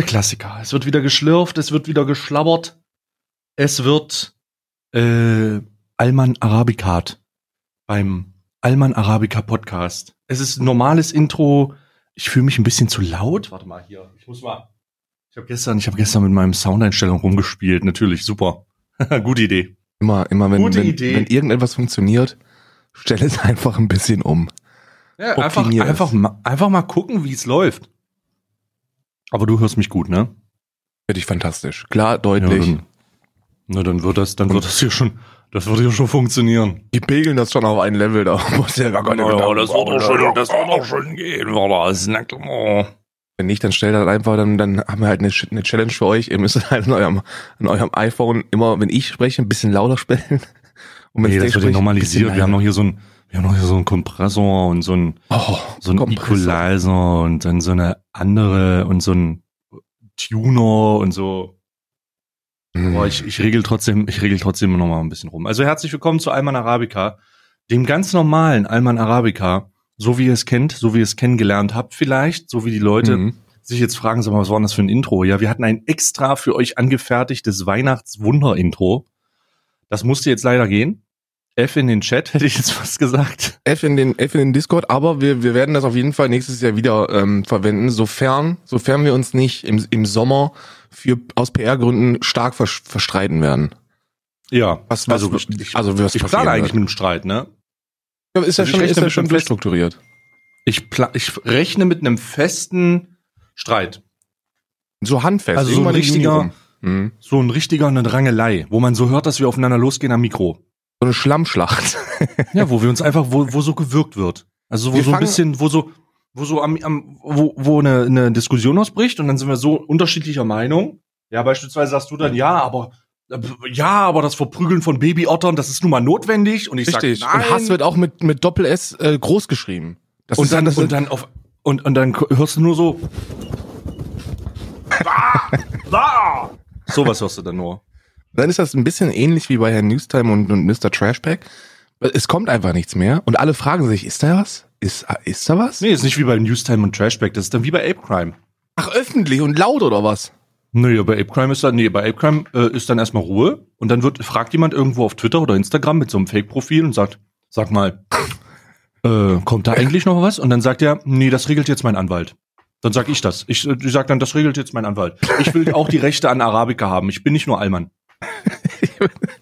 Der Klassiker. Es wird wieder geschlürft, es wird wieder geschlabbert. Es wird äh, Alman Arabicat beim Alman Arabica Podcast. Es ist ein normales Intro. Ich fühle mich ein bisschen zu laut. Warte mal hier. Ich muss mal. Ich habe gestern, ich habe gestern mit meinem Soundeinstellung rumgespielt. Natürlich, super. Gute Idee. Immer, immer wenn, wenn, wenn irgendetwas funktioniert, stell es einfach ein bisschen um. Ja, einfach, einfach, einfach mal gucken, wie es läuft. Aber du hörst mich gut, ne? Finde ich fantastisch. Klar, deutlich. Ja, dann, na, dann wird das, dann wird das hier schon, das wird hier schon funktionieren. Die pegeln das schon auf ein Level, da muss ja gar keine Gedanken machen. das wird auch schon gehen? Das ist na klar. Wenn nicht, dann stellt das einfach, dann, dann haben wir halt eine, eine Challenge für euch. Ihr müsst halt an eurem, an eurem iPhone immer, wenn ich spreche, ein bisschen lauter sprechen. Und wenn Nee, das wird ja normalisiert. Wir haben noch hier so ein, wir haben noch so einen Kompressor und so ein, oh, so ein Kompressor. Equalizer und dann so eine andere und so ein Tuner und so. Mhm. Aber ich, ich regel trotzdem, ich regel trotzdem noch mal ein bisschen rum. Also herzlich willkommen zu Alman Arabica, dem ganz normalen Alman Arabica, so wie ihr es kennt, so wie ihr es kennengelernt habt vielleicht, so wie die Leute Mhm. sich jetzt fragen, sag mal, was war denn das für ein Intro? Ja, wir hatten ein extra für euch angefertigtes Weihnachtswunder-Intro. Das musste jetzt leider gehen. F in den Chat, hätte ich jetzt fast gesagt. F in den F in den Discord, aber wir, wir werden das auf jeden Fall nächstes Jahr wieder ähm, verwenden, sofern sofern wir uns nicht im, im Sommer für aus PR-Gründen stark vers verstreiten werden. Ja, Was, was, also ich, also was ich plane eigentlich wird. mit einem Streit, ne? Ja, ist ja also schon, ist ja schon fest- durchstrukturiert. Ich, pla ich rechne mit einem festen Streit. So handfest. Also so ein richtiger-. Mhm. So ein richtiger eine Rangelei, wo man so hört, dass wir aufeinander losgehen am Mikro. So eine Schlammschlacht. Ja, wo wir uns einfach, wo, wo so gewirkt wird. Also wo Wir so ein bisschen, wo so, wo so am, am wo, wo eine, eine Diskussion ausbricht und dann sind wir so unterschiedlicher Meinung. Ja, beispielsweise sagst du dann, ja, aber ja, aber das Verprügeln von Babyottern, das ist nun mal notwendig. Und ich Richtig. sag, nein. Und Hass wird auch mit, mit Doppel-S äh, groß geschrieben. Das und dann, das und dann auf und, und dann hörst du nur so. Ah, ah. Sowas hörst du dann nur. Dann ist das ein bisschen ähnlich wie bei Herrn Newstime und, und Mr. Trashpack. Es kommt einfach nichts mehr und alle fragen sich, ist da was? Ist, ist da was? Nee, ist nicht wie bei Newstime und Trashback, das ist dann wie bei Ape Crime. Ach, öffentlich und laut oder was? Nee, bei Ape Crime ist dann, nee, bei Ape Crime äh, ist dann erstmal Ruhe und dann wird, fragt jemand irgendwo auf Twitter oder Instagram mit so einem Fake-Profil und sagt, sag mal, äh, kommt da eigentlich noch was? Und dann sagt er, nee, das regelt jetzt mein Anwalt. Dann sag ich das. Ich, äh, ich sag dann, das regelt jetzt mein Anwalt. Ich will auch die Rechte an Arabica haben. Ich bin nicht nur Allmann.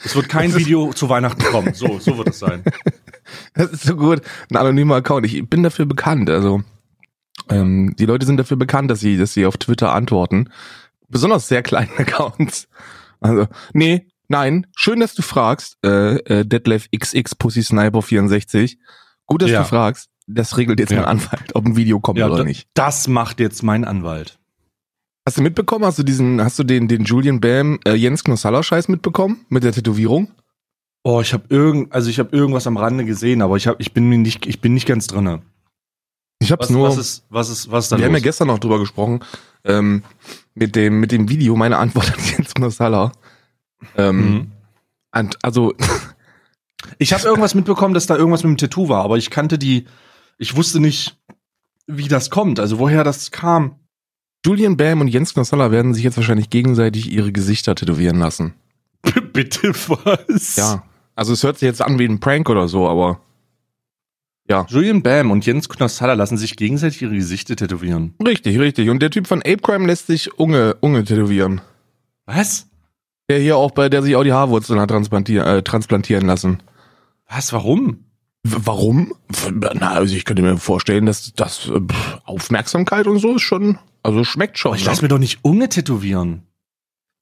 Es wird kein Video zu Weihnachten kommen. So, so wird es sein. Das ist so gut. Ein anonymer Account. Ich bin dafür bekannt. Also ähm, die Leute sind dafür bekannt, dass sie, dass sie auf Twitter antworten. Besonders sehr kleinen Accounts. Also, nee, nein. Schön, dass du fragst. Äh, äh, Detlef XX Pussy Sniper 64. Gut, dass Ja. du fragst. Das regelt jetzt Ja. mein Anwalt, ob ein Video kommt Ja, oder nicht. Das macht jetzt mein Anwalt. Hast du mitbekommen? Hast du diesen, hast du den, den Julian Bam äh, Jens Knossalla Scheiß mitbekommen mit der Tätowierung? Oh, ich habe irgend, also ich habe irgendwas am Rande gesehen, aber ich habe, ich bin mir nicht, ich bin nicht ganz drinne. Ich hab's Was, nur. was ist, was ist, was ist da Wir haben ja los? gestern noch drüber gesprochen, ähm, mit dem, mit dem Video, meine Antwort an Jens Knossalla. Ähm, Mhm. also, Ich habe irgendwas mitbekommen, dass da irgendwas mit dem Tattoo war, aber ich kannte die, ich wusste nicht, wie das kommt, also woher das kam. Julian Bam und Jens Knossalla werden sich jetzt wahrscheinlich gegenseitig ihre Gesichter tätowieren lassen. Bitte was? Ja. Also es hört sich jetzt an wie ein Prank oder so, aber ja. Julian Bam und Jens Knossalla lassen sich gegenseitig ihre Gesichter tätowieren. Richtig, richtig. Und der Typ von Ape Crime lässt sich Unge, Unge tätowieren. Was? Der hier auch bei, der sich auch die Haarwurzeln hat transplantieren, äh, transplantieren lassen. Was? Warum? Warum? Na, also ich könnte mir vorstellen, dass das äh, Aufmerksamkeit und so ist schon, also schmeckt schon. Oh, ich ne? lass mir doch nicht Unge tätowieren.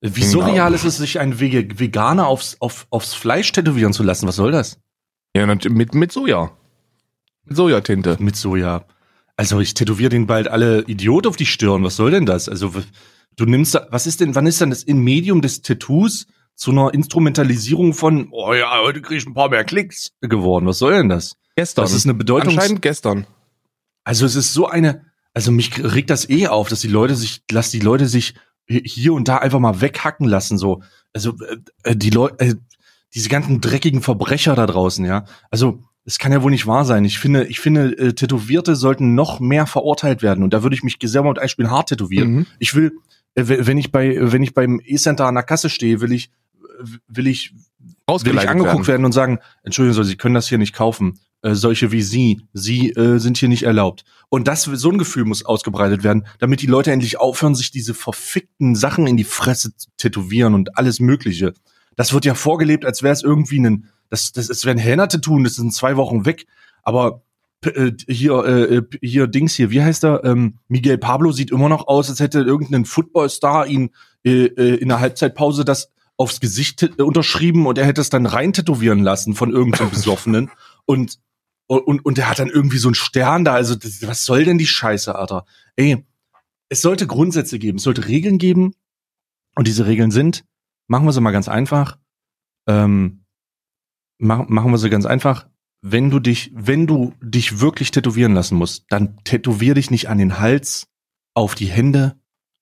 Wie Genau. surreal ist es, sich einen Veganer aufs, auf, aufs Fleisch tätowieren zu lassen? Was soll das? Ja, mit, mit Soja. Mit Sojatinte. Mit Soja. Also ich tätowiere den bald alle Idiot auf die Stirn. Was soll denn das? Also du nimmst, da- was ist denn, wann ist denn das in Medium des Tattoos zu einer Instrumentalisierung von, oh ja, heute krieg ich ein paar mehr Klicks geworden. Was soll denn das? Gestern. Das ist eine Bedeutung. Anscheinend gestern. Also es ist so eine, also mich regt das eh auf, dass die Leute sich, lass die Leute sich hier und da einfach mal weghacken lassen, so. Also äh, die Leute, äh, diese ganzen dreckigen Verbrecher da draußen, ja. Also es kann ja wohl nicht wahr sein. Ich finde, ich finde, äh, Tätowierte sollten noch mehr verurteilt werden. Und da würde ich mich selber mit einem Spiel hart tätowieren. Mhm. Ich will, äh, wenn ich bei, wenn ich beim E-Center an der Kasse stehe, will ich, will ich, will ich angeguckt werden. werden und sagen, Entschuldigung, Sie können das hier nicht kaufen. Äh, solche wie Sie, Sie äh, sind hier nicht erlaubt. Und das, so ein Gefühl muss ausgebreitet werden, damit die Leute endlich aufhören, sich diese verfickten Sachen in die Fresse zu tätowieren und alles Mögliche. Das wird ja vorgelebt, als wäre es irgendwie ein, das, das, wäre ein Henna-Tattoo, das sind zwei Wochen weg. Aber äh, hier, äh, hier Dings hier, wie heißt er? Ähm, Miguel Pablo sieht immer noch aus, als hätte irgendein Footballstar ihn äh, in der Halbzeitpause das aufs Gesicht äh, unterschrieben und er hätte es dann rein tätowieren lassen von irgendeinem Besoffenen. und, und, und der hat dann irgendwie so einen Stern da. Also, das, was soll denn die Scheiße, Alter? Ey, es sollte Grundsätze geben, es sollte Regeln geben. Und diese Regeln sind, machen wir sie mal ganz einfach. Ähm, mach, machen wir sie ganz einfach wenn du dich, wenn du dich wirklich tätowieren lassen musst, dann tätowier dich nicht an den Hals, auf die Hände,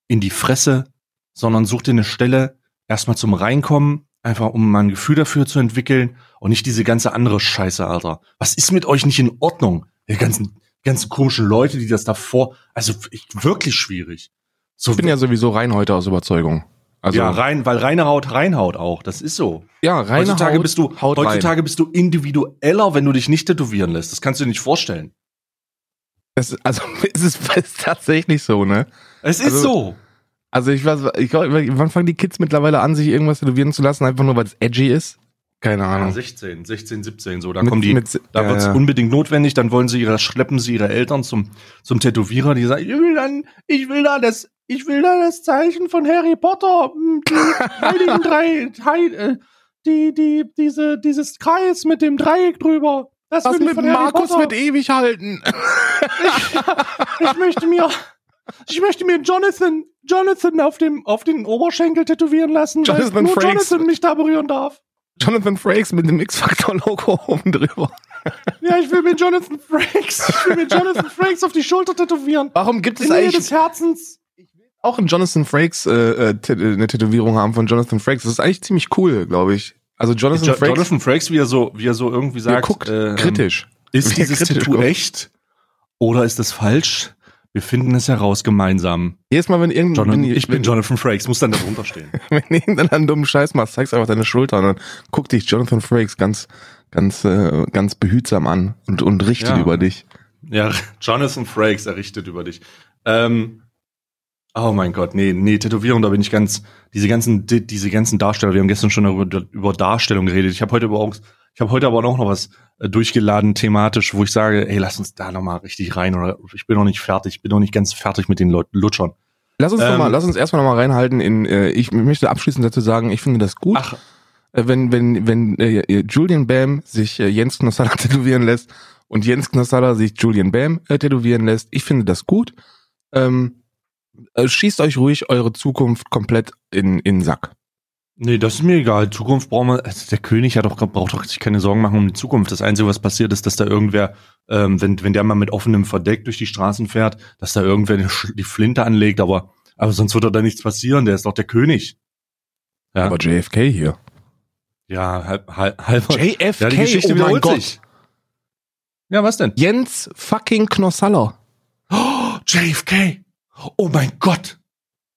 in die Fresse, sondern such dir eine Stelle erstmal zum Reinkommen, einfach um mal ein Gefühl dafür zu entwickeln und nicht diese ganze andere Scheiße, Alter. Was ist mit euch nicht in Ordnung? Die ganzen, ganzen komischen Leute, die das davor, also ich, wirklich schwierig. So, ich bin ja sowieso rein heute aus Überzeugung. Also ja, rein, weil reine Haut reinhaut auch. Das ist so. Ja, reine heutzutage Haut. Bist du, Haut heutzutage rein. bist du individueller, wenn du dich nicht tätowieren lässt. Das kannst du dir nicht vorstellen. Das, also es ist, es ist tatsächlich so, ne? Es ist also, so. Also ich weiß, ich glaube, wann fangen die Kids mittlerweile an, sich irgendwas tätowieren zu lassen, einfach nur weil es edgy ist? Keine Ahnung. Ja, 16, 16, 17, so. Da mit, kommen die, mit, da ja, wird's ja. unbedingt notwendig. Dann wollen sie ihre, schleppen sie ihre Eltern zum, zum Tätowierer, die sagen, ich will dann, ich will da das, ich will da das Zeichen von Harry Potter, hm, die heiligen drei, heil, äh, die, die, diese, dieses Kreis mit dem Dreieck drüber. Das Was will mit Markus Potter. wird ewig halten. Ich, ich möchte mir, ich möchte mir Jonathan, Jonathan auf dem, auf den Oberschenkel tätowieren lassen, Jonathan weil nur Frakes. Jonathan mich da berühren darf. Jonathan Frakes mit dem X-Factor-Logo oben drüber. Ja, ich will mir Jonathan Frakes, ich will mir Jonathan Frakes auf die Schulter tätowieren. Warum gibt es In eigentlich des Herzens? Auch einen Jonathan Frakes äh, äh, eine Tätowierung haben von Jonathan Frakes. Das ist eigentlich ziemlich cool, glaube ich. Also Jonathan jo Frakes. Jonathan Frakes, wie er so, wie er so irgendwie sagt, guckt äh, kritisch. Ist dieses kritisch Tattoo echt oder ist es falsch? Wir finden es heraus gemeinsam. Jedes Mal, wenn irgendein. Jonathan, ich bin Jonathan Frakes, muss dann da drunter stehen. wenn irgendeiner einen dummen Scheiß macht, zeigst einfach deine Schulter und dann guckt dich Jonathan Frakes ganz, ganz, äh, ganz behutsam an und, und richtet ja. über dich. Ja, Jonathan Frakes errichtet über dich. Ähm, oh mein Gott, nee, nee, Tätowierung, da bin ich ganz, diese ganzen, die, diese ganzen Darsteller, wir haben gestern schon über, über Darstellung geredet. Ich habe heute überhaupt, ich habe heute aber auch noch was äh, durchgeladen thematisch, wo ich sage, ey, lass uns da noch mal richtig rein oder ich bin noch nicht fertig, ich bin noch nicht ganz fertig mit den Leuten Lutschern. Lass uns ähm, noch mal, lass uns erstmal noch mal reinhalten in äh, ich möchte abschließend dazu sagen, ich finde das gut. Ach. Äh, wenn wenn wenn äh, Julian Bam sich äh, Jens Knossalla tätowieren lässt und Jens Knossalla sich Julian Bam äh, tätowieren lässt, ich finde das gut. Ähm, äh, schießt euch ruhig eure Zukunft komplett in in Sack. Nee, das ist mir egal. Zukunft brauchen wir. Also der König hat doch, braucht doch sich keine Sorgen machen um die Zukunft. Das Einzige, was passiert, ist, dass da irgendwer, ähm, wenn, wenn der mal mit offenem Verdeck durch die Straßen fährt, dass da irgendwer die Flinte anlegt, aber, aber sonst wird doch da nichts passieren. Der ist doch der König. Ja. Aber JFK hier. Ja, halb, halb, halb JFK, ja, die Geschichte oh mein Gott. Sich. Ja, was denn? Jens fucking Knossaller. Oh, JFK. Oh mein Gott.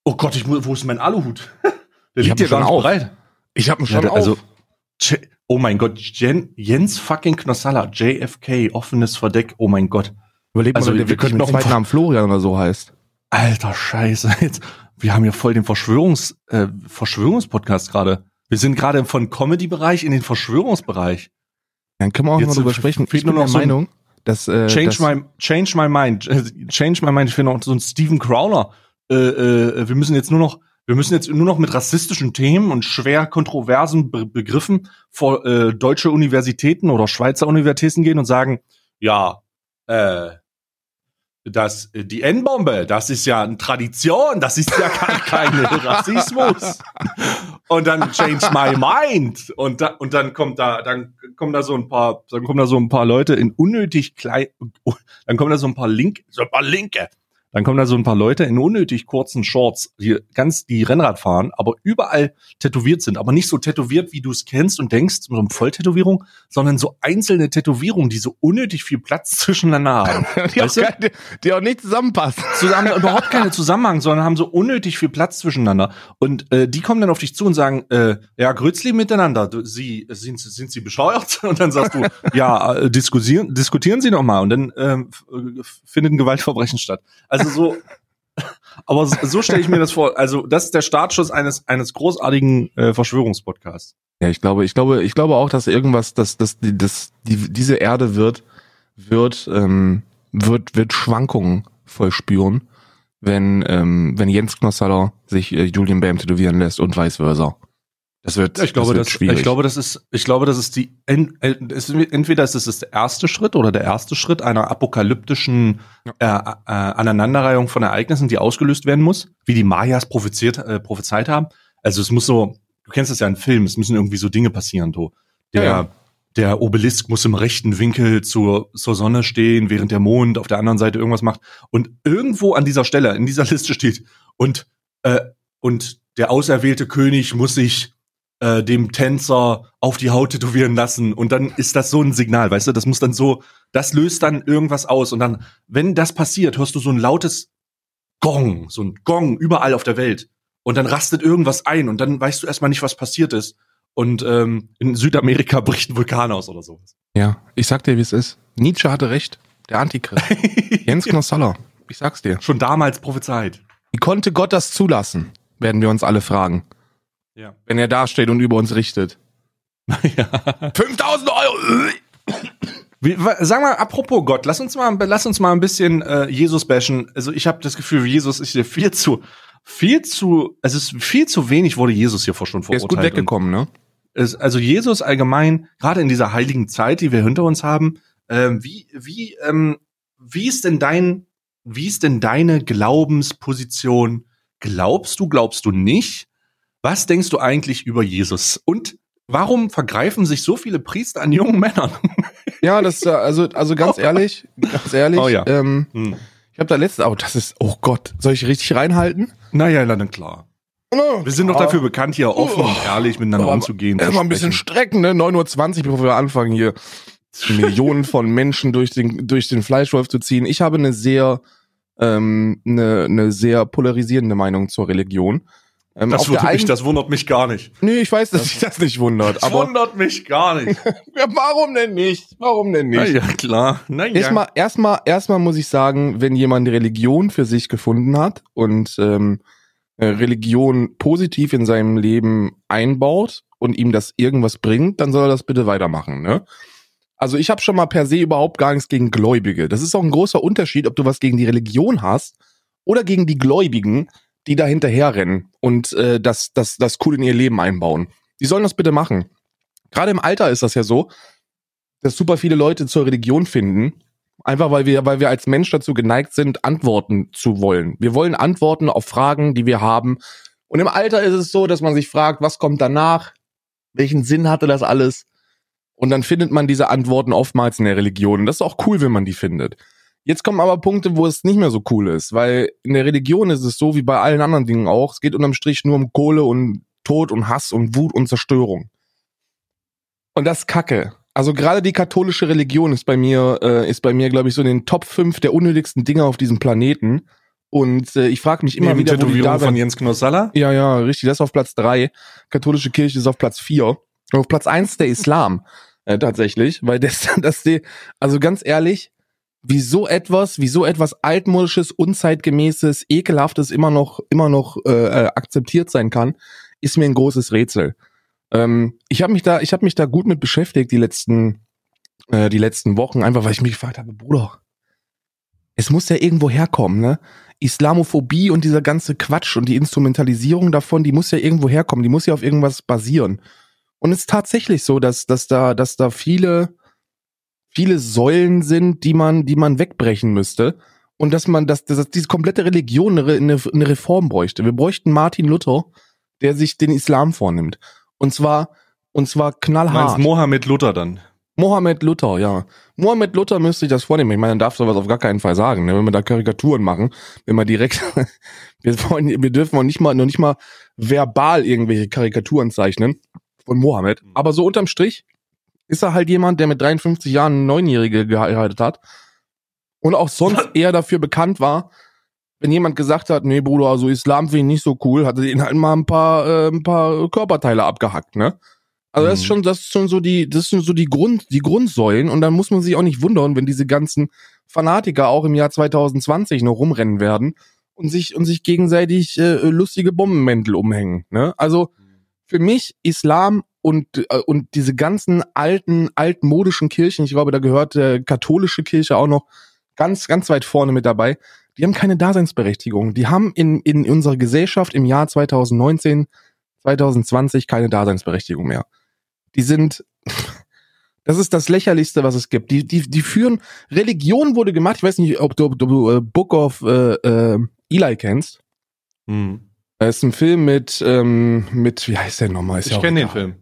Oh Gott, ich, wo ist mein Aluhut? Der ich liegt ja gar nicht bereit. Ich habe ihn schon ja, also, auf. Oh mein Gott, Jen, Jens fucking Knossalla, JFK, offenes Verdeck, oh mein Gott. Überleg mal, also, wir, wir können noch zweiten Namen Florian oder so heißt. Alter Scheiße, jetzt, wir haben hier voll den Verschwörungs, äh, Verschwörungspodcast gerade. Wir sind gerade vom Comedy-Bereich in den Verschwörungsbereich. Dann können wir auch jetzt mal drüber sprechen. Ich bin der Meinung, dass, äh, change my change my mind, change my mind. Ich finde noch so ein Steven Crowler. Äh, äh, wir müssen jetzt nur noch wir müssen jetzt nur noch mit rassistischen Themen und schwer kontroversen Be Begriffen vor äh, deutsche Universitäten oder Schweizer Universitäten gehen und sagen, ja, äh, das, die N-Bombe, das ist ja eine Tradition, das ist ja kein, kein Rassismus. Und dann change my mind. Und, da, und dann kommt da, dann kommen da so ein paar, dann kommen da so ein paar Leute in unnötig klein, dann kommen da so ein paar Link, so ein paar Linke dann kommen da so ein paar Leute in unnötig kurzen Shorts, die ganz die Rennrad fahren, aber überall tätowiert sind, aber nicht so tätowiert, wie du es kennst und denkst, so eine Volltätowierung, sondern so einzelne Tätowierungen, die so unnötig viel Platz zwischeneinander haben. die, auch kein, die, die, auch nicht zusammenpassen. Zusammen, überhaupt keine Zusammenhang, sondern haben so unnötig viel Platz zwischeneinander. Und äh, die kommen dann auf dich zu und sagen, äh, ja, Grützli miteinander, du, sie, sind, sind sie bescheuert? Und dann sagst du, ja, äh, diskutieren, diskutieren Sie doch mal. Und dann äh, findet ein Gewaltverbrechen statt. Also so, aber so stelle ich mir das vor. Also das ist der Startschuss eines eines großartigen äh, Verschwörungspodcasts. Ja, ich glaube, ich glaube, ich glaube auch, dass irgendwas, dass dass die, dass die, diese Erde wird wird ähm, wird wird Schwankungen vollspüren, wenn ähm, wenn Jens Knossaller sich äh, Julian Bam tätowieren lässt und vice versa. Das wird, ich glaube, das, wird schwierig. ich glaube, das ist, ich glaube, das ist die, entweder ist es das der erste Schritt oder der erste Schritt einer apokalyptischen äh, äh, Aneinanderreihung von Ereignissen, die ausgelöst werden muss, wie die Mayas prophezeit, äh, prophezeit haben. Also es muss so, du kennst das ja in Filmen, es müssen irgendwie so Dinge passieren, so. Der, ja. der Obelisk muss im rechten Winkel zur, zur Sonne stehen, während der Mond auf der anderen Seite irgendwas macht. Und irgendwo an dieser Stelle, in dieser Liste steht, und, äh, und der auserwählte König muss sich äh, dem Tänzer auf die Haut tätowieren lassen und dann ist das so ein Signal, weißt du, das muss dann so, das löst dann irgendwas aus und dann, wenn das passiert, hörst du so ein lautes Gong, so ein Gong überall auf der Welt und dann rastet irgendwas ein und dann weißt du erstmal nicht, was passiert ist und ähm, in Südamerika bricht ein Vulkan aus oder sowas. Ja, ich sag dir, wie es ist. Nietzsche hatte recht, der Antichrist. Jens Knossalla, ich sag's dir. Schon damals prophezeit. Wie konnte Gott das zulassen? Werden wir uns alle fragen. Ja. Wenn er da steht und über uns richtet. ja. 5000 Euro! Wie, sag mal, apropos Gott, lass uns mal, lass uns mal ein bisschen äh, Jesus bashen. Also ich habe das Gefühl, Jesus ist hier viel zu, viel zu, es ist viel zu wenig wurde Jesus hier vor schon verurteilt. Er ist gut weggekommen, ne? Es, also Jesus allgemein, gerade in dieser heiligen Zeit, die wir hinter uns haben, äh, wie, wie, ähm, wie ist denn dein, wie ist denn deine Glaubensposition? Glaubst du, glaubst du nicht? Was denkst du eigentlich über Jesus? Und warum vergreifen sich so viele Priester an jungen Männern? Ja, das also also ganz ehrlich, ganz ehrlich. Oh ja. Ähm, hm. Ich habe da letztens, oh, das ist, oh Gott, soll ich richtig reinhalten? Naja, dann klar. Oh, wir sind doch dafür bekannt, hier offen oh, und ehrlich miteinander umzugehen. Erstmal ein bisschen strecken, ne? 9.20 Uhr, bevor wir anfangen, hier Millionen von Menschen durch den, durch den Fleischwolf zu ziehen. Ich habe eine sehr, ähm, eine, eine sehr polarisierende Meinung zur Religion. Ähm, das, wundert mich, das wundert mich gar nicht. Nee, ich weiß, dass das, sich das nicht wundert. Das aber wundert mich gar nicht. ja, warum denn nicht? Warum denn nicht? Na ja, klar. Na ja. Erstmal, erstmal, erstmal muss ich sagen, wenn jemand Religion für sich gefunden hat und ähm, äh, Religion positiv in seinem Leben einbaut und ihm das irgendwas bringt, dann soll er das bitte weitermachen. Ne? Also ich habe schon mal per se überhaupt gar nichts gegen Gläubige. Das ist auch ein großer Unterschied, ob du was gegen die Religion hast oder gegen die Gläubigen die da hinterherrennen und äh, das, das, das cool in ihr Leben einbauen. Die sollen das bitte machen. Gerade im Alter ist das ja so, dass super viele Leute zur Religion finden, einfach weil wir, weil wir als Mensch dazu geneigt sind, Antworten zu wollen. Wir wollen Antworten auf Fragen, die wir haben. Und im Alter ist es so, dass man sich fragt, was kommt danach? Welchen Sinn hatte das alles? Und dann findet man diese Antworten oftmals in der Religion. Und das ist auch cool, wenn man die findet. Jetzt kommen aber Punkte, wo es nicht mehr so cool ist, weil in der Religion ist es so wie bei allen anderen Dingen auch. Es geht unterm Strich nur um Kohle und Tod und Hass und Wut und Zerstörung. Und das ist Kacke. Also gerade die katholische Religion ist bei mir, äh, ist bei mir, glaube ich, so in den Top 5 der unnötigsten Dinge auf diesem Planeten. Und äh, ich frage mich immer Neben wieder, wo die da von Jens Knossalla? Ja, ja, richtig. Das ist auf Platz 3. Katholische Kirche ist auf Platz 4. Auf Platz 1 der Islam. Äh, tatsächlich. Weil das, das die, also ganz ehrlich, wie so etwas, wie so etwas altmodisches, unzeitgemäßes, ekelhaftes immer noch, immer noch äh, äh, akzeptiert sein kann, ist mir ein großes Rätsel. Ähm, ich habe mich da, ich habe mich da gut mit beschäftigt die letzten, äh, die letzten Wochen, einfach weil ich mich gefragt habe, Bruder, es muss ja irgendwo herkommen, ne? Islamophobie und dieser ganze Quatsch und die Instrumentalisierung davon, die muss ja irgendwo herkommen, die muss ja auf irgendwas basieren. Und es ist tatsächlich so, dass, dass da, dass da viele viele Säulen sind, die man, die man wegbrechen müsste. Und dass man, dass, dass diese komplette Religion eine, eine, Reform bräuchte. Wir bräuchten Martin Luther, der sich den Islam vornimmt. Und zwar, und zwar knallhart. Meinst Mohammed Luther dann? Mohammed Luther, ja. Mohammed Luther müsste ich das vornehmen. Ich meine, man darf sowas auf gar keinen Fall sagen, ne? wenn wir da Karikaturen machen, wenn wir direkt, wir, wollen, wir dürfen auch nicht mal, noch nicht mal verbal irgendwelche Karikaturen zeichnen von Mohammed. Aber so unterm Strich ist er halt jemand, der mit 53 Jahren eine Neunjährige geheiratet hat und auch sonst eher dafür bekannt war, wenn jemand gesagt hat, nee Bruder, also Islam finde ich nicht so cool, hat er ihn halt mal ein paar, äh, ein paar Körperteile abgehackt, ne? Also das ist Mhm. schon, das ist schon so die, das sind so die Grund, die Grundsäulen und dann muss man sich auch nicht wundern, wenn diese ganzen Fanatiker auch im Jahr 2020 noch rumrennen werden und sich und sich gegenseitig äh, lustige Bombenmäntel umhängen. Ne? Also für mich Islam und äh, und diese ganzen alten altmodischen Kirchen, ich glaube, da gehört äh, katholische Kirche auch noch ganz ganz weit vorne mit dabei. Die haben keine Daseinsberechtigung. Die haben in in unserer Gesellschaft im Jahr 2019 2020 keine Daseinsberechtigung mehr. Die sind, das ist das lächerlichste, was es gibt. Die, die, die führen, Religion wurde gemacht, ich weiß nicht, ob du, ob du äh, Book of äh, äh, Eli kennst. Mhm. Das ist ein Film mit, ähm, mit, wie heißt der nochmal? Ist ja Ich auch kenne den. Film.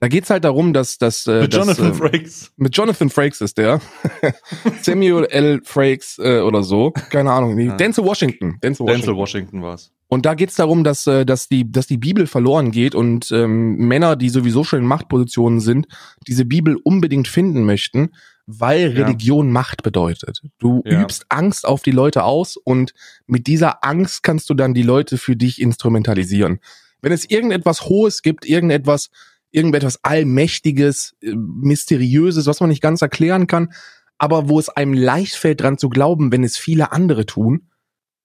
Da geht's halt darum, dass, dass, äh, Mit dass, Jonathan äh, Frakes. mit Jonathan Frakes ist der. Samuel L. Frakes äh, oder so. Keine Ahnung. Ja. Denzel Washington. Denzel Washington. Denzel Washington war's. Und da geht's darum, dass, äh, dass, die, dass die Bibel verloren geht und ähm, Männer, die sowieso schon in Machtpositionen sind, diese Bibel unbedingt finden möchten, weil Ja. Religion Macht bedeutet. Du Ja. übst Angst auf die Leute aus und mit dieser Angst kannst du dann die Leute für dich instrumentalisieren. Wenn es irgendetwas Hohes gibt, irgendetwas, irgendetwas Allmächtiges, äh, Mysteriöses, was man nicht ganz erklären kann, aber wo es einem leicht fällt, dran zu glauben, wenn es viele andere tun,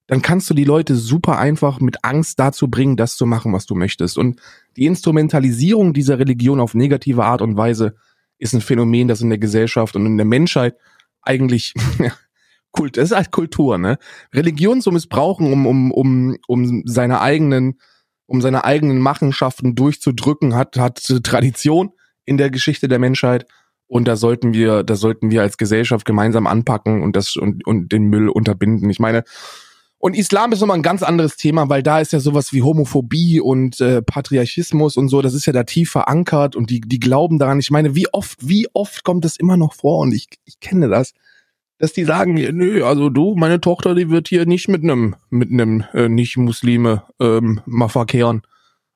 dann kannst du die Leute super einfach mit Angst dazu bringen, das zu machen, was du möchtest. Und die Instrumentalisierung dieser Religion auf negative Art und Weise ist ein Phänomen, das in der Gesellschaft und in der Menschheit eigentlich Kult, das ist halt Kultur, ne? Religion zu missbrauchen, um, um, um, um seine eigenen, um seine eigenen Machenschaften durchzudrücken, hat, hat Tradition in der Geschichte der Menschheit. Und da sollten wir, da sollten wir als Gesellschaft gemeinsam anpacken und das und, und den Müll unterbinden. Ich meine, und Islam ist nochmal ein ganz anderes Thema, weil da ist ja sowas wie Homophobie und äh, Patriarchismus und so, das ist ja da tief verankert und die, die glauben daran. Ich meine, wie oft, wie oft kommt es immer noch vor und ich, ich kenne das, dass die sagen, nö, also du, meine Tochter, die wird hier nicht mit einem, mit einem äh, Nicht-Muslime ähm, mal verkehren.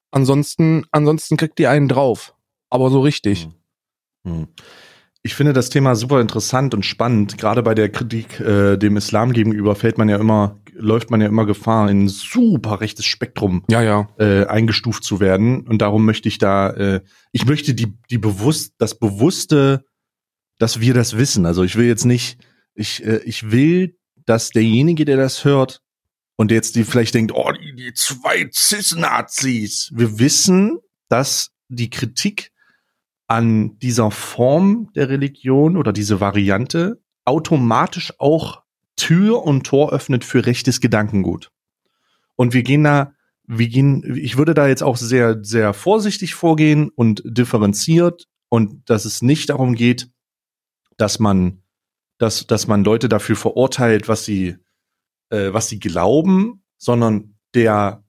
Ansonsten, ansonsten kriegt die einen drauf. Aber so richtig. Hm. Ich finde das Thema super interessant und spannend. Gerade bei der Kritik äh, dem Islam gegenüber fällt man ja immer, läuft man ja immer Gefahr, in ein super rechtes Spektrum Ja, ja. äh, eingestuft zu werden. Und darum möchte ich da, äh, ich möchte die, die bewusst, das Bewusste, dass wir das wissen. Also ich will jetzt nicht, ich, äh, ich will, dass derjenige, der das hört und jetzt die vielleicht denkt, oh, die, die zwei Cis-Nazis. Wir wissen, dass die Kritik an dieser Form der Religion oder diese Variante automatisch auch Tür und Tor öffnet für rechtes Gedankengut. Und wir gehen da, wir gehen, ich würde da jetzt auch sehr, sehr vorsichtig vorgehen und differenziert und dass es nicht darum geht, dass man, dass, dass man Leute dafür verurteilt, was sie, äh, was sie glauben, sondern der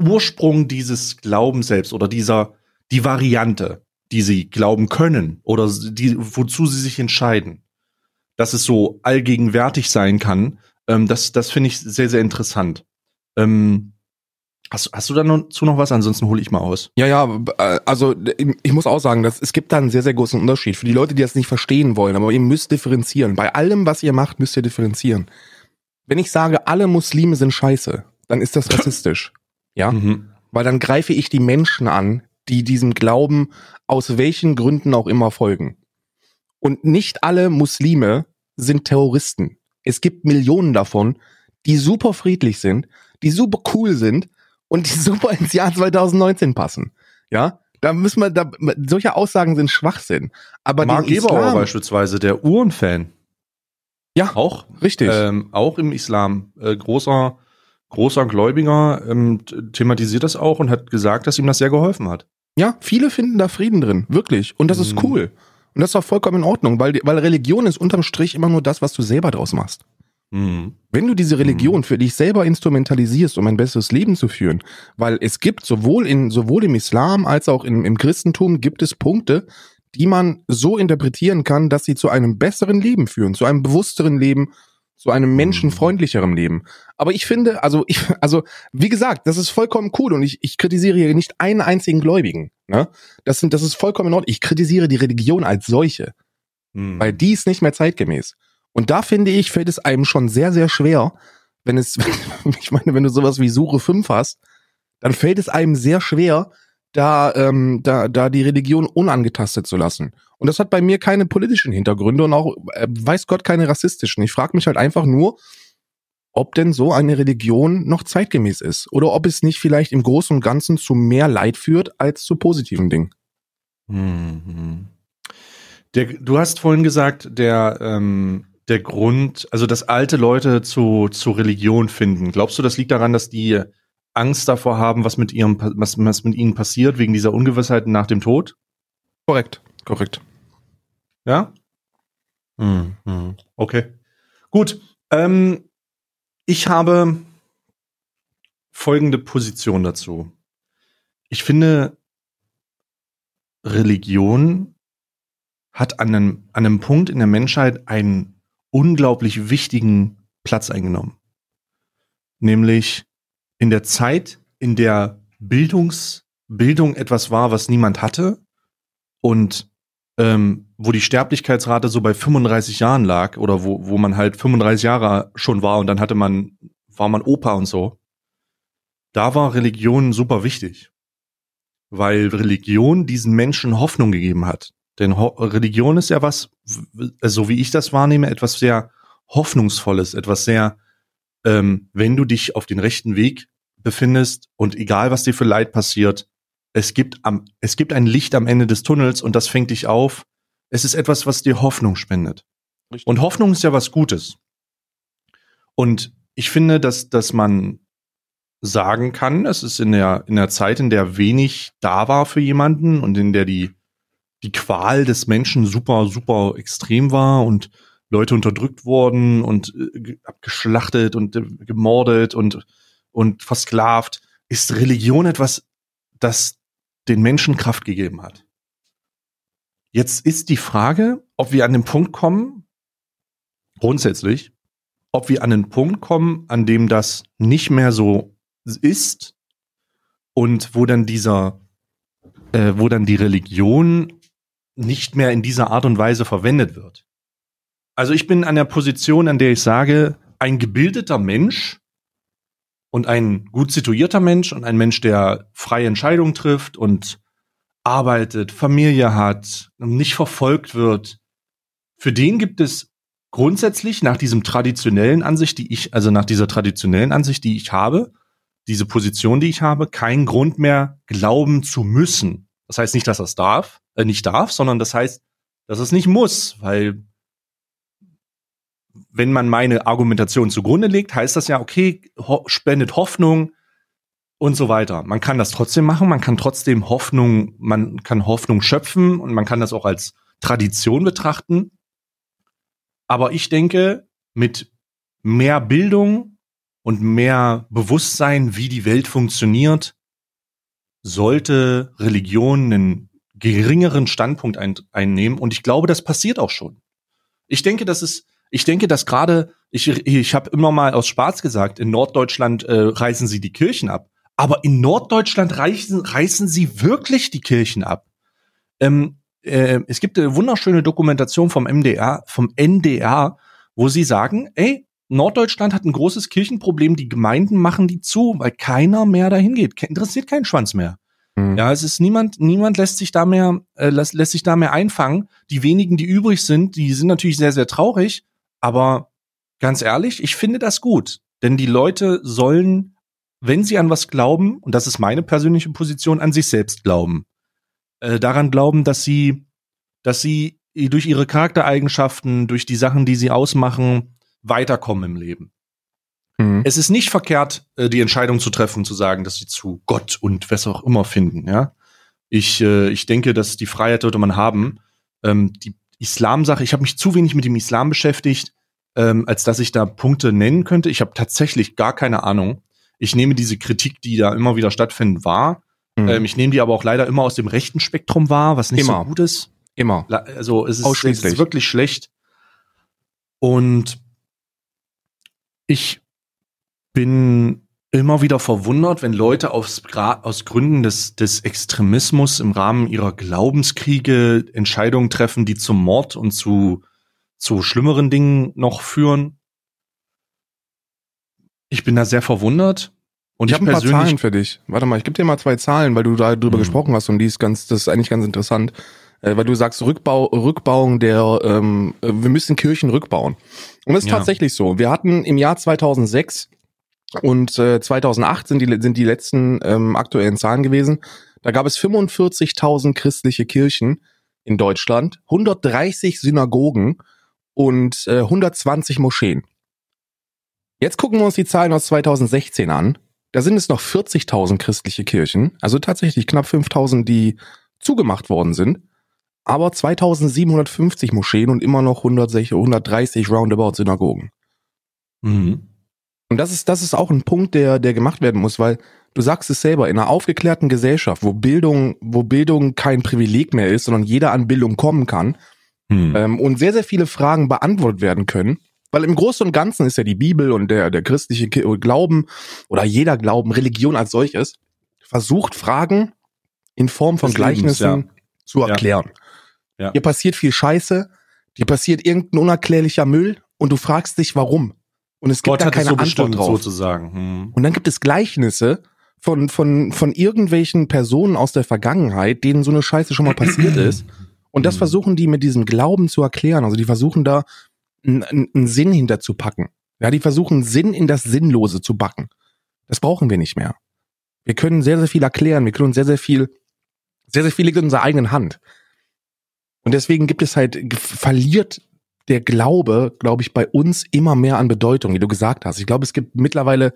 Ursprung dieses Glaubens selbst oder dieser, die Variante, die sie glauben können oder die, wozu sie sich entscheiden, dass es so allgegenwärtig sein kann, ähm, das, das finde ich sehr, sehr interessant. Ähm, hast, hast du da noch, zu noch was? Ansonsten hole ich mal aus. Ja, ja, äh, also ich muss auch sagen, dass es gibt da einen sehr, sehr großen Unterschied. Für die Leute, die das nicht verstehen wollen, aber ihr müsst differenzieren. Bei allem, was ihr macht, müsst ihr differenzieren. Wenn ich sage, alle Muslime sind scheiße, dann ist das rassistisch. Ja? Mhm. Weil dann greife ich die Menschen an, die diesem Glauben aus welchen Gründen auch immer folgen. Und nicht alle Muslime sind Terroristen. Es gibt Millionen davon, die super friedlich sind, die super cool sind und die super ins Jahr 2019 passen. Ja, da müssen wir, da, solche Aussagen sind Schwachsinn. Aber Mark Gebauer beispielsweise, der Uhrenfan. Ja, Auch, richtig. ähm, auch im Islam. Äh, großer, großer Gläubiger ähm, thematisiert das auch und hat gesagt, dass ihm das sehr geholfen hat. Ja, viele finden da Frieden drin, wirklich. Und das ist Mhm. cool. Und das ist auch vollkommen in Ordnung, weil, weil Religion ist unterm Strich immer nur das, was du selber draus machst. Mhm. Wenn du diese Religion für dich selber instrumentalisierst, um ein besseres Leben zu führen, weil es gibt sowohl in sowohl im Islam als auch im, im Christentum gibt es Punkte, die man so interpretieren kann, dass sie zu einem besseren Leben führen, zu einem bewussteren Leben, zu einem menschenfreundlicheren Leben. Aber ich finde, also ich, also wie gesagt, das ist vollkommen cool und ich, ich kritisiere hier nicht einen einzigen Gläubigen. Ne? Das sind, das ist vollkommen in Ordnung. Ich kritisiere die Religion als solche, hm. weil die ist nicht mehr zeitgemäß. Und da finde ich, fällt es einem schon sehr, sehr schwer, wenn es, ich meine, wenn du sowas wie Suche 5 hast, dann fällt es einem sehr schwer, da, ähm, da, da die Religion unangetastet zu lassen. Und das hat bei mir keine politischen Hintergründe und auch, äh, weiß Gott, keine rassistischen. Ich frage mich halt einfach nur, ob denn so eine Religion noch zeitgemäß ist oder ob es nicht vielleicht im Großen und Ganzen zu mehr Leid führt als zu positiven Dingen. Mhm. Der, du hast vorhin gesagt, der, ähm, der Grund, also dass alte Leute zu, zu Religion finden. Glaubst du, das liegt daran, dass die Angst davor haben, was mit ihrem, was, was mit ihnen passiert, wegen dieser Ungewissheit nach dem Tod? Korrekt, korrekt. Ja? Hm, hm. Okay. Gut. Ähm, ich habe folgende Position dazu. Ich finde, Religion hat an einem, an einem Punkt in der Menschheit einen unglaublich wichtigen Platz eingenommen. Nämlich in der Zeit, in der Bildungs, Bildung etwas war, was niemand hatte und ähm, wo die Sterblichkeitsrate so bei 35 Jahren lag oder wo, wo man halt 35 Jahre schon war und dann hatte man, war man Opa und so, da war Religion super wichtig. Weil Religion diesen Menschen Hoffnung gegeben hat. Denn Ho Religion ist ja was, so wie ich das wahrnehme, etwas sehr Hoffnungsvolles, etwas sehr ähm, wenn du dich auf den rechten Weg befindest und egal was dir für Leid passiert, es gibt am, es gibt ein Licht am Ende des Tunnels und das fängt dich auf. Es ist etwas, was dir Hoffnung spendet. Richtig. Und Hoffnung ist ja was Gutes. Und ich finde, dass, dass man sagen kann, es ist in der, in der Zeit, in der wenig da war für jemanden und in der die, die Qual des Menschen super, super extrem war und Leute unterdrückt wurden und äh, abgeschlachtet und äh, gemordet und, und versklavt, ist Religion etwas, das den Menschen Kraft gegeben hat. Jetzt ist die Frage, ob wir an den Punkt kommen, grundsätzlich, ob wir an den Punkt kommen, an dem das nicht mehr so ist und wo dann dieser, äh, wo dann die Religion nicht mehr in dieser Art und Weise verwendet wird. Also ich bin an der Position, an der ich sage, ein gebildeter Mensch und ein gut situierter Mensch und ein Mensch, der freie Entscheidungen trifft und arbeitet, Familie hat, nicht verfolgt wird, für den gibt es grundsätzlich nach diesem traditionellen Ansicht, die ich, also nach dieser traditionellen Ansicht, die ich habe, diese Position, die ich habe, keinen Grund mehr glauben zu müssen. Das heißt nicht, dass er es darf, äh, nicht darf, sondern das heißt, dass es nicht muss, weil wenn man meine Argumentation zugrunde legt, heißt das ja, okay, ho spendet Hoffnung und so weiter. Man kann das trotzdem machen, man kann trotzdem Hoffnung, man kann Hoffnung schöpfen und man kann das auch als Tradition betrachten. Aber ich denke, mit mehr Bildung und mehr Bewusstsein, wie die Welt funktioniert, sollte Religion einen geringeren Standpunkt ein einnehmen. Und ich glaube, das passiert auch schon. Ich denke, das ist ich denke, dass gerade, ich, ich habe immer mal aus Spaß gesagt, in Norddeutschland äh, reißen sie die Kirchen ab. Aber in Norddeutschland reißen, reißen sie wirklich die Kirchen ab. Ähm, äh, es gibt eine wunderschöne Dokumentation vom MDR, vom NDR, wo sie sagen, ey, Norddeutschland hat ein großes Kirchenproblem, die Gemeinden machen die zu, weil keiner mehr dahin geht. Interessiert keinen Schwanz mehr. Mhm. Ja, es ist niemand, niemand lässt sich da mehr, äh, lässt, lässt sich da mehr einfangen. Die wenigen, die übrig sind, die sind natürlich sehr, sehr traurig, aber ganz ehrlich, ich finde das gut. Denn die Leute sollen, wenn sie an was glauben, und das ist meine persönliche Position, an sich selbst glauben. Äh, daran glauben, dass sie, dass sie durch ihre Charaktereigenschaften, durch die Sachen, die sie ausmachen, weiterkommen im Leben. Mhm. Es ist nicht verkehrt, äh, die Entscheidung zu treffen, zu sagen, dass sie zu Gott und was auch immer finden, ja. Ich, äh, ich denke, dass die Freiheit sollte man haben. Ähm, die Islam-Sache, ich habe mich zu wenig mit dem Islam beschäftigt, ähm, als dass ich da Punkte nennen könnte. Ich habe tatsächlich gar keine Ahnung. Ich nehme diese Kritik, die da immer wieder stattfinden, wahr. Mhm. Ähm, ich nehme die aber auch leider immer aus dem rechten Spektrum wahr, was nicht immer. so gut ist. Immer. Also es ist, es ist wirklich schlecht. Und ich bin immer wieder verwundert, wenn Leute aus, aus Gründen des, des Extremismus im Rahmen ihrer Glaubenskriege Entscheidungen treffen, die zum Mord und zu, zu schlimmeren Dingen noch führen. Ich bin da sehr verwundert. Und ich ich, habe ein paar Zahlen für dich. Warte mal, ich gebe dir mal zwei Zahlen, weil du da drüber Mhm. gesprochen hast und die ist ganz, das ist eigentlich ganz interessant, äh, weil du sagst Rückbau, Rückbauung der, ähm, äh, wir müssen Kirchen rückbauen. Und das ist Ja. tatsächlich so. Wir hatten im Jahr 2006 und äh, 2008 sind die sind die letzten ähm, aktuellen Zahlen gewesen. Da gab es 45.000 christliche Kirchen in Deutschland, 130 Synagogen und äh, 120 Moscheen. Jetzt gucken wir uns die Zahlen aus 2016 an. Da sind es noch 40.000 christliche Kirchen, also tatsächlich knapp 5.000, die zugemacht worden sind, aber 2.750 Moscheen und immer noch 160, 130 roundabout Synagogen. Mhm. Und das ist, das ist auch ein Punkt, der, der gemacht werden muss, weil du sagst es selber, in einer aufgeklärten Gesellschaft, wo Bildung, wo Bildung kein Privileg mehr ist, sondern jeder an Bildung kommen kann, Hm. ähm, und sehr, sehr viele Fragen beantwortet werden können. Weil im Großen und Ganzen ist ja die Bibel und der, der christliche Glauben oder jeder Glauben, Religion als solches, versucht Fragen in Form von Lebens, Gleichnissen zu Ja. erklären. Ja. Hier passiert viel Scheiße, dir passiert irgendein unerklärlicher Müll und du fragst dich, warum. Und es gibt Gott da keine so Antwort drauf. sozusagen. Hm. Und dann gibt es Gleichnisse von, von, von irgendwelchen Personen aus der Vergangenheit, denen so eine Scheiße schon mal passiert ist. Und das Mhm. versuchen die mit diesem Glauben zu erklären. Also die versuchen da einen, einen Sinn hinterzupacken. Ja, die versuchen Sinn in das Sinnlose zu backen. Das brauchen wir nicht mehr. Wir können sehr, sehr viel erklären. Wir können sehr, sehr viel, sehr, sehr viel liegt in unserer eigenen Hand. Und deswegen gibt es halt, verliert der Glaube, glaube ich, bei uns immer mehr an Bedeutung, wie du gesagt hast. Ich glaube, es gibt mittlerweile,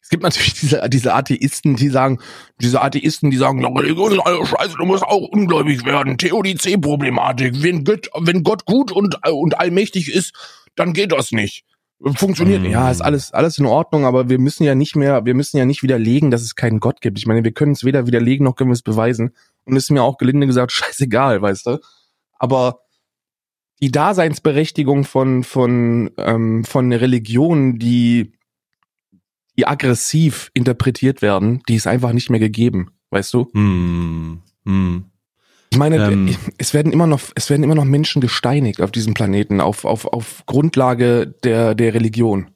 es gibt natürlich diese, diese Atheisten, die sagen, diese Atheisten, die sagen, Religion ist alles scheiße, du musst auch ungläubig werden. Theodizee-Problematik. Wenn Gott, wenn Gott gut und, und allmächtig ist, dann geht das nicht. Funktioniert. Mm. Ja, ist alles, alles in Ordnung, aber wir müssen ja nicht mehr, wir müssen ja nicht widerlegen, dass es keinen Gott gibt. Ich meine, wir können es weder widerlegen, noch können wir es beweisen. Und es ist mir auch gelinde gesagt, scheißegal, weißt du. Aber die Daseinsberechtigung von, von, ähm, von Religionen, die, die aggressiv interpretiert werden, die ist einfach nicht mehr gegeben, weißt du? Hm. Hm. Ich meine, Ähm. es werden immer noch, es werden immer noch Menschen gesteinigt auf diesem Planeten, auf, auf, auf Grundlage der, der Religion.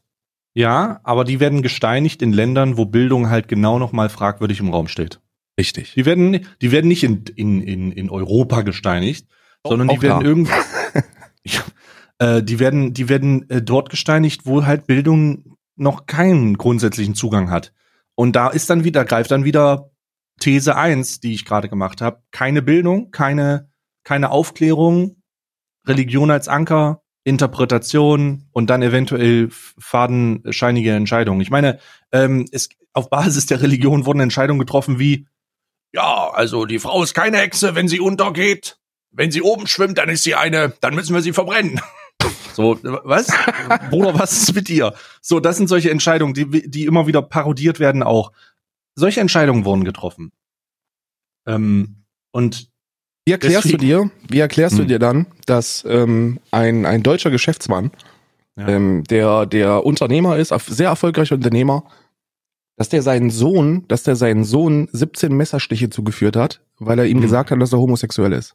Ja, aber die werden gesteinigt in Ländern, wo Bildung halt genau noch mal fragwürdig im Raum steht. Richtig. Die werden, die werden nicht in, in, in, in Europa gesteinigt, sondern die auch werden da. irgendwie, ja, äh, die werden, die werden äh, dort gesteinigt, wo halt Bildung noch keinen grundsätzlichen Zugang hat. Und da ist dann wieder, greift dann wieder These eins, die ich gerade gemacht habe. Keine Bildung, keine, keine Aufklärung, Religion als Anker, Interpretation und dann eventuell fadenscheinige Entscheidungen. Ich meine, ähm, es, auf Basis der Religion wurden Entscheidungen getroffen wie, ja, also die Frau ist keine Hexe, wenn sie untergeht. Wenn sie oben schwimmt, dann ist sie eine, dann müssen wir sie verbrennen. So, was? Bruder, was ist mit dir? So, das sind solche Entscheidungen, die, die immer wieder parodiert werden auch. Solche Entscheidungen wurden getroffen. Ähm, und Wie erklärst Deswegen- du dir, wie erklärst du Hm. dir dann, dass ähm, ein, ein deutscher Geschäftsmann, Ja. ähm, der, der Unternehmer ist, sehr erfolgreicher Unternehmer, dass der seinen Sohn, dass der seinen Sohn 17 Messerstiche zugeführt hat, weil er ihm Hm. gesagt hat, dass er homosexuell ist.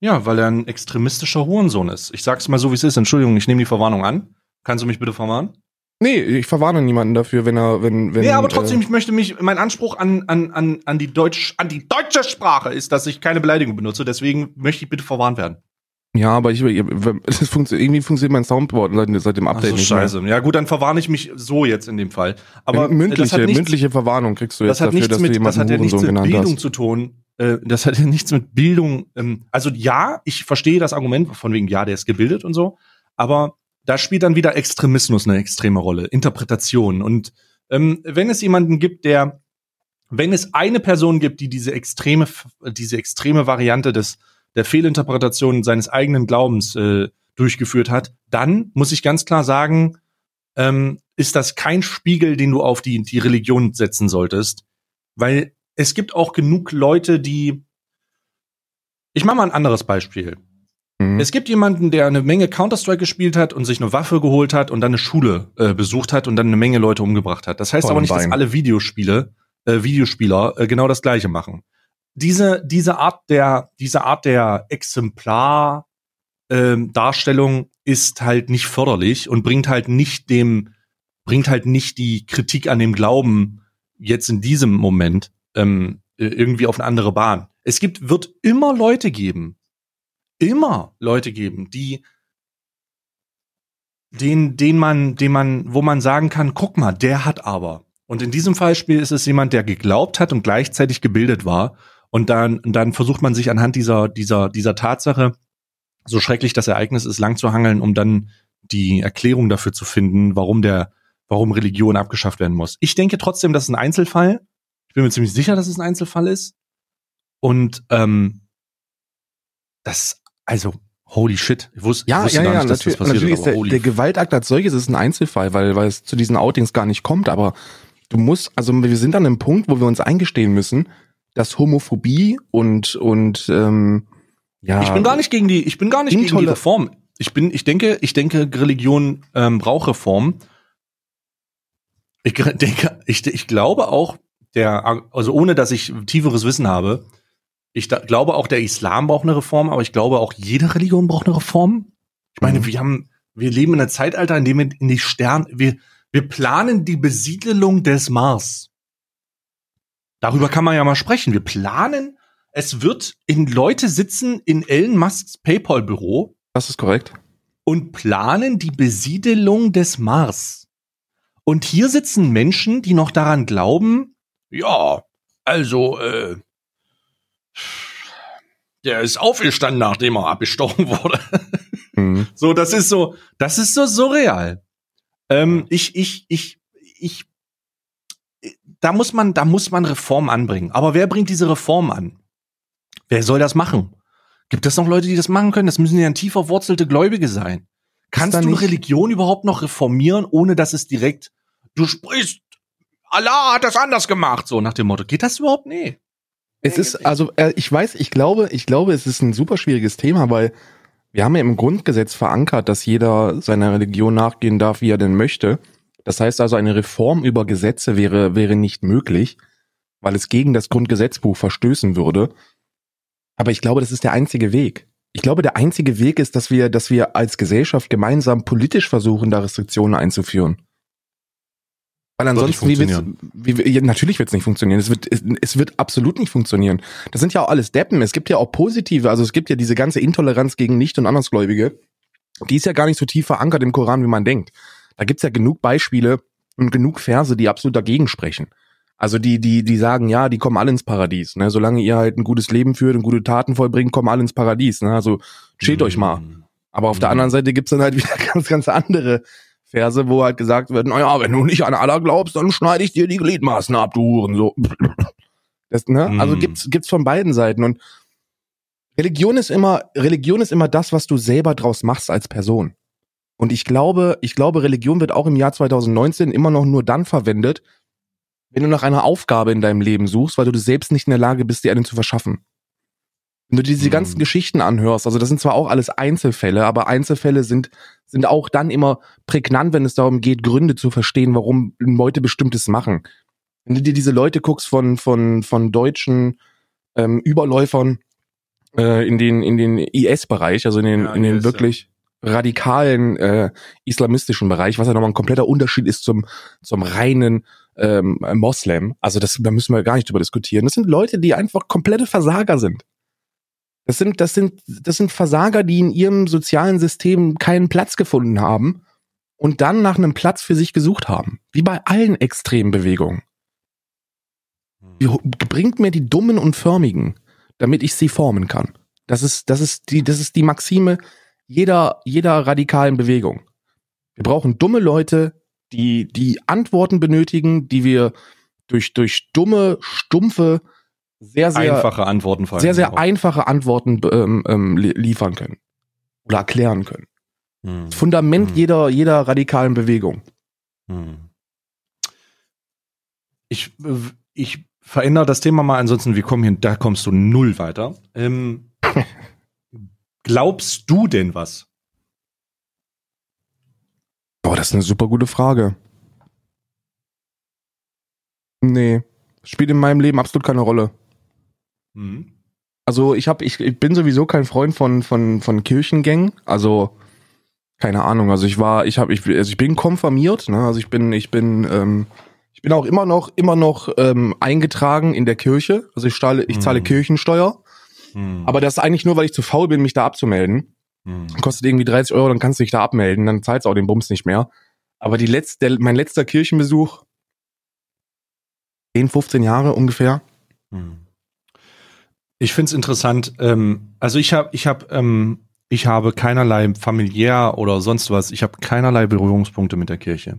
Ja, weil er ein extremistischer Hurensohn ist. Ich sag's mal so, wie es ist. Entschuldigung, ich nehme die Verwarnung an. Kannst du mich bitte verwarnen? Nee, ich verwarne niemanden dafür, wenn er, wenn, wenn. nee, aber trotzdem, Äh, ich möchte mich, mein Anspruch an, an, an, an, die Deutsch, an die deutsche Sprache ist, dass ich keine Beleidigung benutze. Deswegen möchte ich bitte verwarnt werden. ja, aber ich, das funktioniert, irgendwie funktioniert mein Soundboard seit, seit dem Ach Update so, nicht mehr. scheiße. Ja gut, dann verwarne ich mich so jetzt in dem Fall. Aber äh, mündliche, das hat nichts, mündliche Verwarnung kriegst du jetzt das hat dafür, nichts dass du mit, das jemanden hat ja nichts Hurensohn mit Bildung hast. zu tun. Äh, Das hat ja nichts mit Bildung. Ähm, also ja, ich verstehe das Argument von wegen, ja, der ist gebildet und so. Aber da spielt dann wieder Extremismus eine extreme Rolle, Interpretation. Und ähm, wenn es jemanden gibt, der, wenn es eine Person gibt, die diese extreme, diese extreme Variante des der Fehlinterpretation seines eigenen Glaubens äh, durchgeführt hat, dann muss ich ganz klar sagen, ähm, ist das kein Spiegel, den du auf die, die Religion setzen solltest. Weil es gibt auch genug Leute, die. Ich mache mal ein anderes Beispiel. Mhm. Es gibt jemanden, der eine Menge Counter-Strike gespielt hat und sich eine Waffe geholt hat und dann eine Schule äh, besucht hat und dann eine Menge Leute umgebracht hat. Das heißt Vor aber nicht, dass alle Videospiele, äh, Videospieler äh, genau das Gleiche machen. Diese, diese Art der, diese Art der Exemplar, ähm, Darstellung ist halt nicht förderlich und bringt halt nicht dem, bringt halt nicht die Kritik an dem Glauben jetzt in diesem Moment ähm, irgendwie auf eine andere Bahn. Es gibt, wird immer Leute geben, immer Leute geben, die den, den man, den man, wo man sagen kann, guck mal, der hat aber. Und in diesem Beispiel ist es jemand, der geglaubt hat und gleichzeitig gebildet war. Und dann, dann versucht man sich anhand dieser, dieser, dieser Tatsache, so schrecklich das Ereignis ist, lang zu hangeln, um dann die Erklärung dafür zu finden, warum der, warum Religion abgeschafft werden muss. Ich denke trotzdem, das ist ein Einzelfall. Ich bin mir ziemlich sicher, dass es ein Einzelfall ist. Und ähm, das also, holy shit. Ich wusste, ja, wusste ja, ja, nicht, dass natürlich, das passiert natürlich ist der, der Gewaltakt als solches ist ein Einzelfall, weil, weil es zu diesen Outings gar nicht kommt, aber du musst, also wir sind an einem Punkt, wo wir uns eingestehen müssen, dass Homophobie und, und ähm, ja. Ich bin gar nicht gegen die, ich bin gar nicht gegen die Reform. Ich bin, ich denke, ich denke, Religion ähm, braucht Reform. Ich denke, ich, ich glaube auch, der, also ohne dass ich tieferes Wissen habe, ich da, glaube auch, der Islam braucht eine Reform, aber ich glaube auch, jede Religion braucht eine Reform. Ich meine, mhm. wir haben, wir leben in einem Zeitalter, in dem wir in die Sterne, wir, wir planen die Besiedelung des Mars. Darüber kann man ja mal sprechen. Wir planen, es wird in Leute sitzen in Elon Musks PayPal-Büro. Das ist korrekt. Und planen die Besiedelung des Mars. Und hier sitzen Menschen, die noch daran glauben, ja, also, äh, der ist aufgestanden, nachdem er abgestochen wurde. Mhm. So, das ist so, das ist so surreal. Ähm, ich, ich, ich, ich, da muss man, da muss man Reform anbringen. Aber wer bringt diese Reform an? Wer soll das machen? Gibt es noch Leute, die das machen können? Das müssen ja tief verwurzelte Gläubige sein. Kannst du? Religion überhaupt noch reformieren, ohne dass es direkt, du sprichst, Allah hat das anders gemacht, so nach dem Motto. Geht das überhaupt? Nee. Es ist, also äh, ich weiß, ich glaube, ich glaube, es ist ein super schwieriges Thema, weil wir haben ja im Grundgesetz verankert, dass jeder seiner Religion nachgehen darf, wie er denn möchte. Das heißt also, eine Reform über Gesetze wäre, wäre nicht möglich, weil es gegen das Grundgesetzbuch verstößen würde. Aber ich glaube, das ist der einzige Weg. Ich glaube, der einzige Weg ist, dass wir, dass wir als Gesellschaft gemeinsam politisch versuchen, da Restriktionen einzuführen. Weil ansonsten, wie wird's, wie, ja, natürlich wird es nicht funktionieren. Es wird, es, es, wird absolut nicht funktionieren. Das sind ja auch alles Deppen. Es gibt ja auch positive, also es gibt ja diese ganze Intoleranz gegen Nicht- und Andersgläubige. Die ist ja gar nicht so tief verankert im Koran, wie man denkt. Da gibt's ja genug Beispiele und genug Verse, die absolut dagegen sprechen. Also die, die, die sagen, ja, die kommen alle ins Paradies. Ne? Solange ihr halt ein gutes Leben führt und gute Taten vollbringt, kommen alle ins Paradies. Ne? Also chillt mhm. euch mal. Aber auf mhm. der anderen Seite gibt's dann halt wieder ganz, ganz andere Verse, wo halt gesagt wird, naja, wenn du nicht an Allah glaubst, dann schneide ich dir die Gliedmaßen ab, du Huren, so. Das, ne? Mm. Also gibt's, gibt's von beiden Seiten und Religion ist immer, Religion ist immer das, was du selber draus machst als Person. Und ich glaube, ich glaube, Religion wird auch im Jahr 2019 immer noch nur dann verwendet, wenn du nach einer Aufgabe in deinem Leben suchst, weil du selbst nicht in der Lage bist, dir eine zu verschaffen. Wenn du dir diese mhm. ganzen Geschichten anhörst, also das sind zwar auch alles Einzelfälle, aber Einzelfälle sind, sind auch dann immer prägnant, wenn es darum geht, Gründe zu verstehen, warum Leute bestimmtes machen. Wenn du dir diese Leute guckst von, von, von deutschen ähm, Überläufern äh, in den, in den IS-Bereich, also in den, ja, in den IS, wirklich ja. radikalen äh, islamistischen Bereich, was ja nochmal ein kompletter Unterschied ist zum, zum reinen ähm, Moslem. Also das, da müssen wir gar nicht drüber diskutieren. Das sind Leute, die einfach komplette Versager sind. Das sind, das sind, das sind Versager, die in ihrem sozialen System keinen Platz gefunden haben und dann nach einem Platz für sich gesucht haben. Wie bei allen extremen Bewegungen. Bringt mir die Dummen und Förmigen, damit ich sie formen kann. Das ist, das ist die, das ist die Maxime jeder, jeder radikalen Bewegung. Wir brauchen dumme Leute, die, die Antworten benötigen, die wir durch, durch dumme, stumpfe sehr, sehr einfache Antworten vor sehr, sehr auch. einfache Antworten ähm, ähm, liefern können oder erklären können. Hm. Fundament hm. jeder jeder radikalen Bewegung. Hm. Ich ich verändere das Thema mal, ansonsten wir kommen hier, da kommst du null weiter. Ähm, glaubst du denn was? Boah, das ist eine super gute Frage. Nee, spielt in meinem Leben absolut keine Rolle. Mhm. Also ich habe, ich, ich bin sowieso kein Freund von von von Kirchengängen. Also keine Ahnung. Also ich war, ich habe, ich, also ich bin konfirmiert. Ne? Also ich bin, ich bin, ähm, ich bin auch immer noch, immer noch ähm, eingetragen in der Kirche. Also ich zahle, ich zahle hm. Kirchensteuer. Hm. Aber das ist eigentlich nur, weil ich zu faul bin, mich da abzumelden. Hm. Kostet irgendwie 30 Euro, dann kannst du dich da abmelden, dann zahlst du auch den Bums nicht mehr. Aber die letzte, mein letzter Kirchenbesuch, 10, 15 Jahre ungefähr. Hm. Ich find's interessant. Ähm, also ich habe, ich habe ähm, ich habe keinerlei familiär oder sonst was, ich habe keinerlei Berührungspunkte mit der Kirche.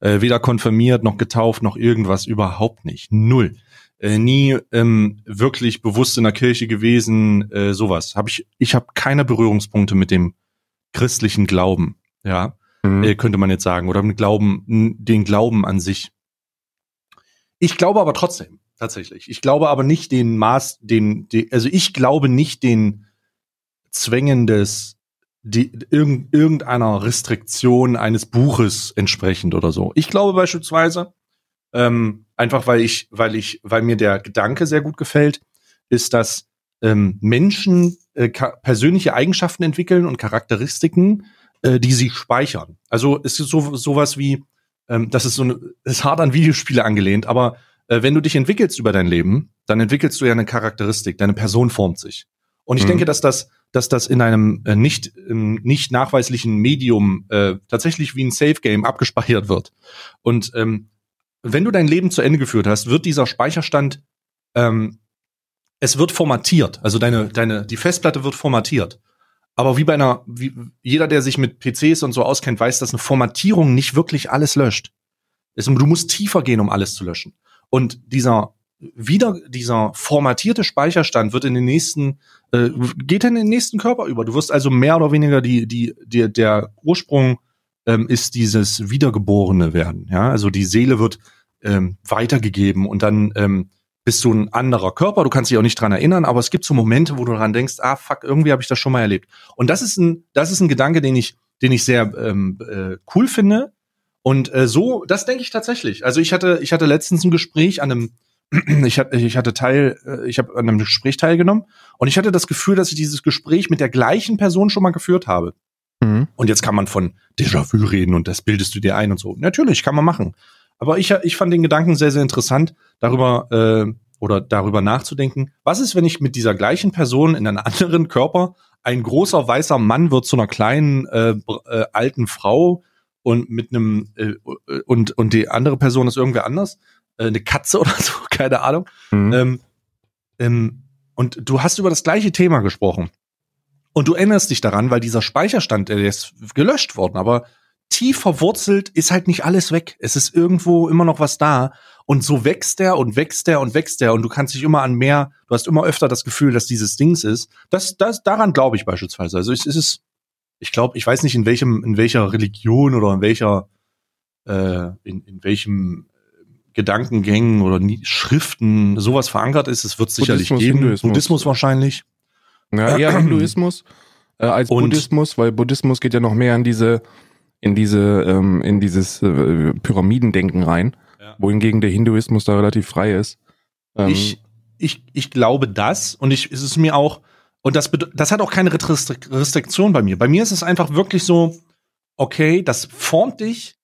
Äh, weder konfirmiert, noch getauft, noch irgendwas, überhaupt nicht. Null. Äh, nie ähm, wirklich bewusst in der Kirche gewesen, äh, sowas. Hab ich ich habe keine Berührungspunkte mit dem christlichen Glauben, ja, mhm. äh, könnte man jetzt sagen, oder mit Glauben, den Glauben an sich. Ich glaube aber trotzdem, tatsächlich. Ich glaube aber nicht den Maß, den, den also ich glaube nicht den Zwängen des die, irgend, irgendeiner Restriktion eines Buches entsprechend oder so. Ich glaube beispielsweise, ähm, einfach weil ich, weil ich, weil mir der Gedanke sehr gut gefällt, ist, dass ähm, Menschen äh, persönliche Eigenschaften entwickeln und Charakteristiken, äh, die sie speichern. Also es ist so sowas wie, ähm, das ist so eine, ist hart an Videospiele angelehnt, aber äh, wenn du dich entwickelst über dein Leben, dann entwickelst du ja eine Charakteristik, deine Person formt sich. Und ich mhm. denke, dass das dass das in einem äh, nicht, ähm, nicht nachweislichen Medium äh, tatsächlich wie ein Safe Game abgespeichert wird. Und ähm, wenn du dein Leben zu Ende geführt hast, wird dieser Speicherstand, ähm, es wird formatiert. Also deine, deine, die Festplatte wird formatiert. Aber wie bei einer, wie, jeder, der sich mit PCs und so auskennt, weiß, dass eine Formatierung nicht wirklich alles löscht. Es, du musst tiefer gehen, um alles zu löschen. Und dieser wieder dieser formatierte Speicherstand wird in den nächsten äh, geht in den nächsten Körper über. Du wirst also mehr oder weniger die die, die der Ursprung ähm, ist dieses wiedergeborene werden. Ja, also die Seele wird ähm, weitergegeben und dann ähm, bist du ein anderer Körper. Du kannst dich auch nicht dran erinnern, aber es gibt so Momente, wo du daran denkst, ah fuck, irgendwie habe ich das schon mal erlebt. Und das ist ein das ist ein Gedanke, den ich den ich sehr ähm, äh, cool finde. Und äh, so, das denke ich tatsächlich. Also ich hatte, ich hatte letztens ein Gespräch an einem ich, hatte, ich hatte Teil, äh, ich habe an einem Gespräch teilgenommen und ich hatte das Gefühl, dass ich dieses Gespräch mit der gleichen Person schon mal geführt habe. Mhm. Und jetzt kann man von Déjà-vu reden und das bildest du dir ein und so. Natürlich, kann man machen. Aber ich, ich fand den Gedanken sehr, sehr interessant, darüber äh, oder darüber nachzudenken, was ist, wenn ich mit dieser gleichen Person in einem anderen Körper, ein großer weißer Mann wird zu einer kleinen äh, äh, alten Frau und mit einem äh, und und die andere Person ist irgendwer anders äh, eine Katze oder so, keine Ahnung. Mhm. Ähm, ähm, und du hast über das gleiche Thema gesprochen. Und du erinnerst dich daran, weil dieser Speicherstand, der ist gelöscht worden, aber tief verwurzelt ist halt nicht alles weg. Es ist irgendwo immer noch was da. Und so wächst der und wächst der und wächst der. Und du kannst dich immer an mehr, du hast immer öfter das Gefühl, dass dieses Dings ist. Das, das, daran glaube ich beispielsweise. Also es ist, ich glaube, ich weiß nicht, in welchem, in welcher Religion oder in welcher, äh, in, in welchem Gedankengängen oder Schriften sowas verankert ist. Es wird sicherlich Buddhismus, geben. Hinduismus. Buddhismus wahrscheinlich. Ja, eher Hinduismus äh, als Und Buddhismus, weil Buddhismus geht ja noch mehr in diese in diese ähm, in dieses äh, Pyramidendenken rein, ja. wohingegen der Hinduismus da relativ frei ist. Ähm, ich ich ich glaube das und ich ist es mir auch und das das hat auch keine Restriktion bei mir. Bei mir ist es einfach wirklich so okay, das formt dich,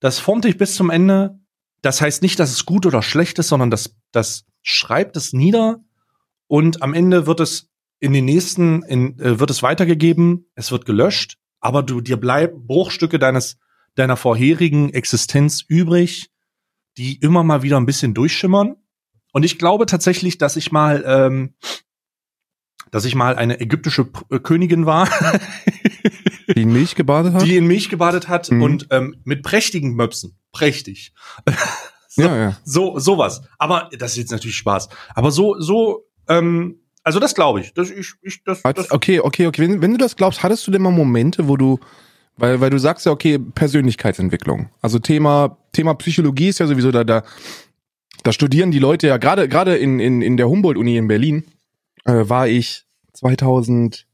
das formt dich bis zum Ende das heißt nicht, dass es gut oder schlecht ist, sondern das, das schreibt es nieder und am Ende wird es in den nächsten, in, äh, wird es weitergegeben, es wird gelöscht, aber du, dir bleiben Bruchstücke deines, deiner vorherigen Existenz übrig, die immer mal wieder ein bisschen durchschimmern. Und ich glaube tatsächlich, dass ich mal, ähm, dass ich mal eine ägyptische äh, Königin war. Die in Milch gebadet hat? Die in Milch gebadet hat mhm. und ähm, mit prächtigen Möpsen. Prächtig. so, ja, ja. so, sowas. Aber das ist jetzt natürlich Spaß. Aber so, so, ähm, also das glaube ich. Das, ich, ich, das, das okay, okay, okay. Wenn, wenn du das glaubst, hattest du denn mal Momente, wo du, weil, weil du sagst ja, okay, Persönlichkeitsentwicklung. Also Thema, Thema Psychologie ist ja sowieso da, da, da studieren die Leute ja, gerade, gerade in, in, in der Humboldt-Uni in Berlin, äh, war ich 2000,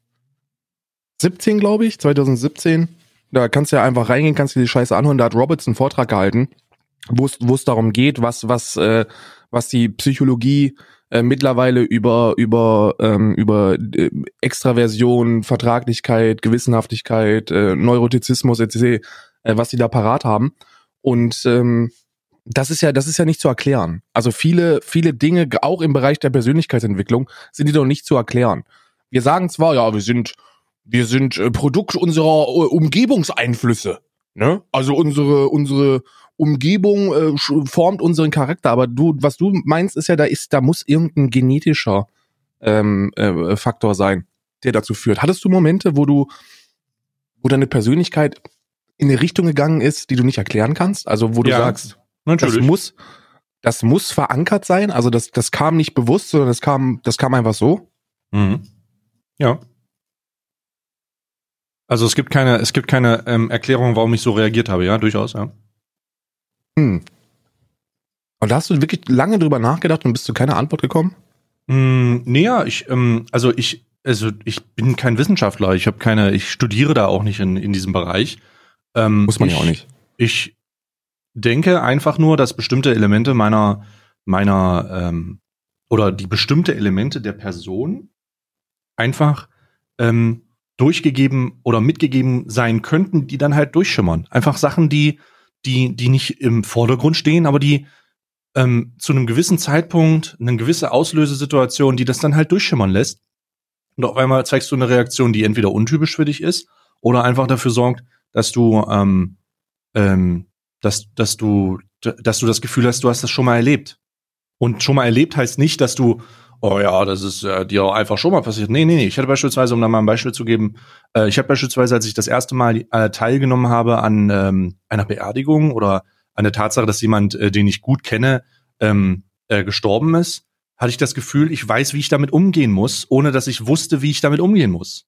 2017, glaube ich, 2017. Da kannst du ja einfach reingehen, kannst dir die Scheiße anhören. Da hat Roberts einen Vortrag gehalten, wo es wo es darum geht, was was äh, was die Psychologie äh, mittlerweile über über ähm, über äh, Extraversion, Vertraglichkeit, Gewissenhaftigkeit, äh, Neurotizismus etc. Äh, was die da parat haben. Und ähm, das ist ja, das ist ja nicht zu erklären. Also viele, viele Dinge, auch im Bereich der Persönlichkeitsentwicklung, sind die doch nicht zu erklären. Wir sagen zwar, ja, wir sind, wir sind äh, Produkt unserer äh, Umgebungseinflüsse. Ne? Also unsere, unsere Umgebung äh, formt unseren Charakter. Aber du, was du meinst, ist ja, da ist, da muss irgendein genetischer ähm, äh, Faktor sein, der dazu führt. Hattest du Momente, wo du, wo deine Persönlichkeit in eine Richtung gegangen ist, die du nicht erklären kannst? Also wo du Ja. sagst, Natürlich. das muss, das muss verankert sein. Also das, das kam nicht bewusst, sondern das kam, das kam einfach so. Mhm. Ja. Also es gibt keine, es gibt keine ähm, Erklärung, warum ich so reagiert habe, ja, durchaus, ja. Hm. Und da hast du wirklich lange drüber nachgedacht und bist zu keiner Antwort gekommen? Mm, nee, ja, ich, ähm, also ich, also ich bin kein Wissenschaftler, ich habe keine, ich studiere da auch nicht in, in diesem Bereich. Ähm, Muss man ich, ja auch nicht. Ich denke einfach nur, dass bestimmte Elemente meiner, meiner, ähm, oder die bestimmte Elemente der Person einfach ähm, durchgegeben oder mitgegeben sein könnten, die dann halt durchschimmern. Einfach Sachen, die, die, die nicht im Vordergrund stehen, aber die ähm, zu einem gewissen Zeitpunkt eine gewisse Auslösesituation, die das dann halt durchschimmern lässt. Und auf einmal zeigst du eine Reaktion, die entweder untypisch für dich ist oder einfach dafür sorgt, dass du, ähm, ähm, dass, dass du, dass du das Gefühl hast, du hast das schon mal erlebt. Und schon mal erlebt heißt nicht, dass du, oh ja, das ist äh, dir einfach schon mal passiert. Nee, nee, nee. Ich hatte beispielsweise, um da mal ein Beispiel zu geben, äh, ich habe beispielsweise, als ich das erste Mal äh, teilgenommen habe an ähm, einer Beerdigung oder an der Tatsache, dass jemand, äh, den ich gut kenne, ähm, äh, gestorben ist, hatte ich das Gefühl, ich weiß, wie ich damit umgehen muss, ohne dass ich wusste, wie ich damit umgehen muss.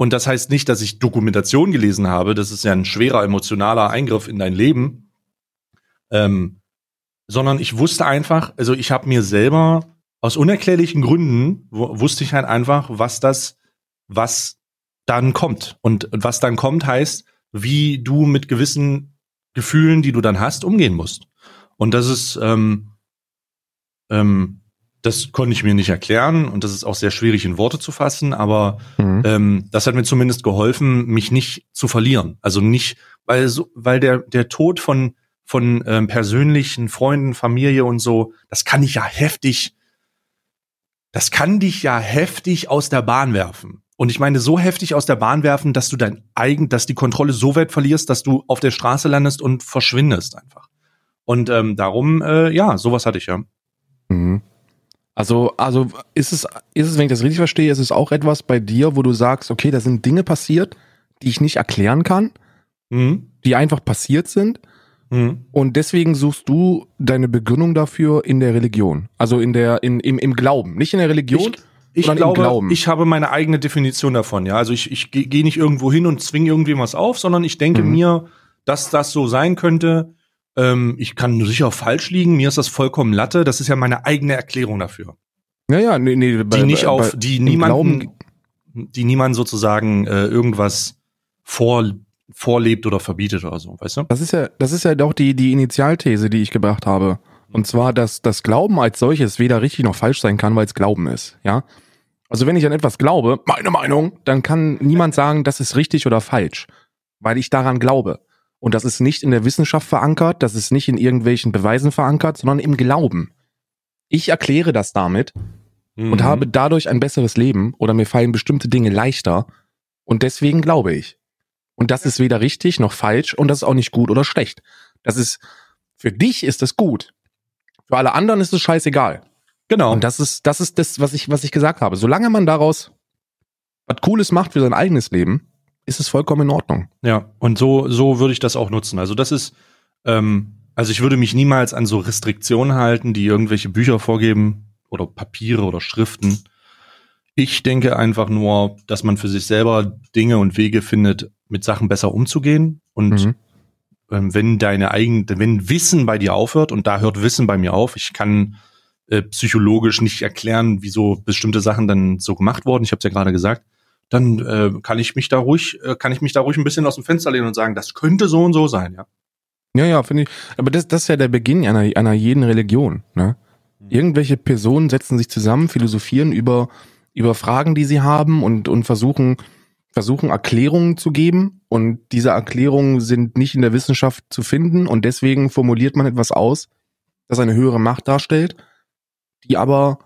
Und das heißt nicht, dass ich Dokumentation gelesen habe. Das ist ja ein schwerer emotionaler Eingriff in dein Leben. Ähm, sondern ich wusste einfach, also ich habe mir selber aus unerklärlichen Gründen wu- wusste ich halt einfach, was das, was dann kommt. Und was dann kommt, heißt, wie du mit gewissen Gefühlen, die du dann hast, umgehen musst. Und das ist, ähm, ähm, das konnte ich mir nicht erklären und das ist auch sehr schwierig in Worte zu fassen, aber Mhm. ähm, das hat mir zumindest geholfen, mich nicht zu verlieren. Also nicht, weil so, weil der der Tod von von ähm, persönlichen Freunden, Familie und so, das kann ich ja heftig, das kann dich ja heftig aus der Bahn werfen. Und ich meine so heftig aus der Bahn werfen, dass du dein eigen, dass die Kontrolle so weit verlierst, dass du auf der Straße landest und verschwindest einfach. Und ähm, darum, äh, ja, sowas hatte ich ja. Mhm. Also, also ist es, ist es, wenn ich das richtig verstehe, ist es auch etwas bei dir, wo du sagst, okay, da sind Dinge passiert, die ich nicht erklären kann, Mhm. die einfach passiert sind. Mhm. Und deswegen suchst du deine Begründung dafür in der Religion. Also in der, in, im, im Glauben. Nicht in der Religion, Ich sondern im glaube, Glauben. ich habe meine eigene Definition davon, ja. Also ich, ich gehe geh nicht irgendwo hin und zwinge irgendwem was auf, sondern ich denke Mhm. mir, dass das so sein könnte. Ähm, ich kann sicher falsch liegen, mir ist das vollkommen Latte. Das ist ja meine eigene Erklärung dafür. ja, ja, nee, nee, Die nicht auf, die niemanden, Glauben- die niemand sozusagen äh, irgendwas vor, vorlebt oder verbietet oder so, weißt du? Das ist ja, das ist ja doch die, die Initialthese, die ich gebracht habe. Und zwar, dass das Glauben als solches weder richtig noch falsch sein kann, weil es Glauben ist, ja. Also wenn ich an etwas glaube, meine Meinung, dann kann niemand sagen, das ist richtig oder falsch, weil ich daran glaube. Und das ist nicht in der Wissenschaft verankert, das ist nicht in irgendwelchen Beweisen verankert, sondern im Glauben. Ich erkläre das damit und Mhm. habe dadurch ein besseres Leben oder mir fallen bestimmte Dinge leichter und deswegen glaube ich. Und das ist weder richtig noch falsch und das ist auch nicht gut oder schlecht. Das ist, für dich ist es gut. Für alle anderen ist es scheißegal. Genau. Und das ist, das ist das, was ich, was ich gesagt habe. Solange man daraus was Cooles macht für sein eigenes Leben, ist es vollkommen in Ordnung. Ja, und so, so würde ich das auch nutzen. Also das ist, ähm, also ich würde mich niemals an so Restriktionen halten, die irgendwelche Bücher vorgeben oder Papiere oder Schriften. Ich denke einfach nur, dass man für sich selber Dinge und Wege findet, mit Sachen besser umzugehen. Und Mhm. ähm, wenn deine eigene, wenn Wissen bei dir aufhört, und da hört Wissen bei mir auf, ich kann äh, psychologisch nicht erklären, wieso bestimmte Sachen dann so gemacht wurden. Ich habe es ja gerade gesagt. Dann äh, kann ich mich da ruhig, äh, kann ich mich da ruhig ein bisschen aus dem Fenster lehnen und sagen, das könnte so und so sein, ja. Ja, ja, finde ich. Aber das, das ist ja der Beginn einer, einer jeden Religion. Ne? Irgendwelche Personen setzen sich zusammen, philosophieren über, über Fragen, die sie haben und, und versuchen, versuchen Erklärungen zu geben. Und diese Erklärungen sind nicht in der Wissenschaft zu finden. Und deswegen formuliert man etwas aus, das eine höhere Macht darstellt, die aber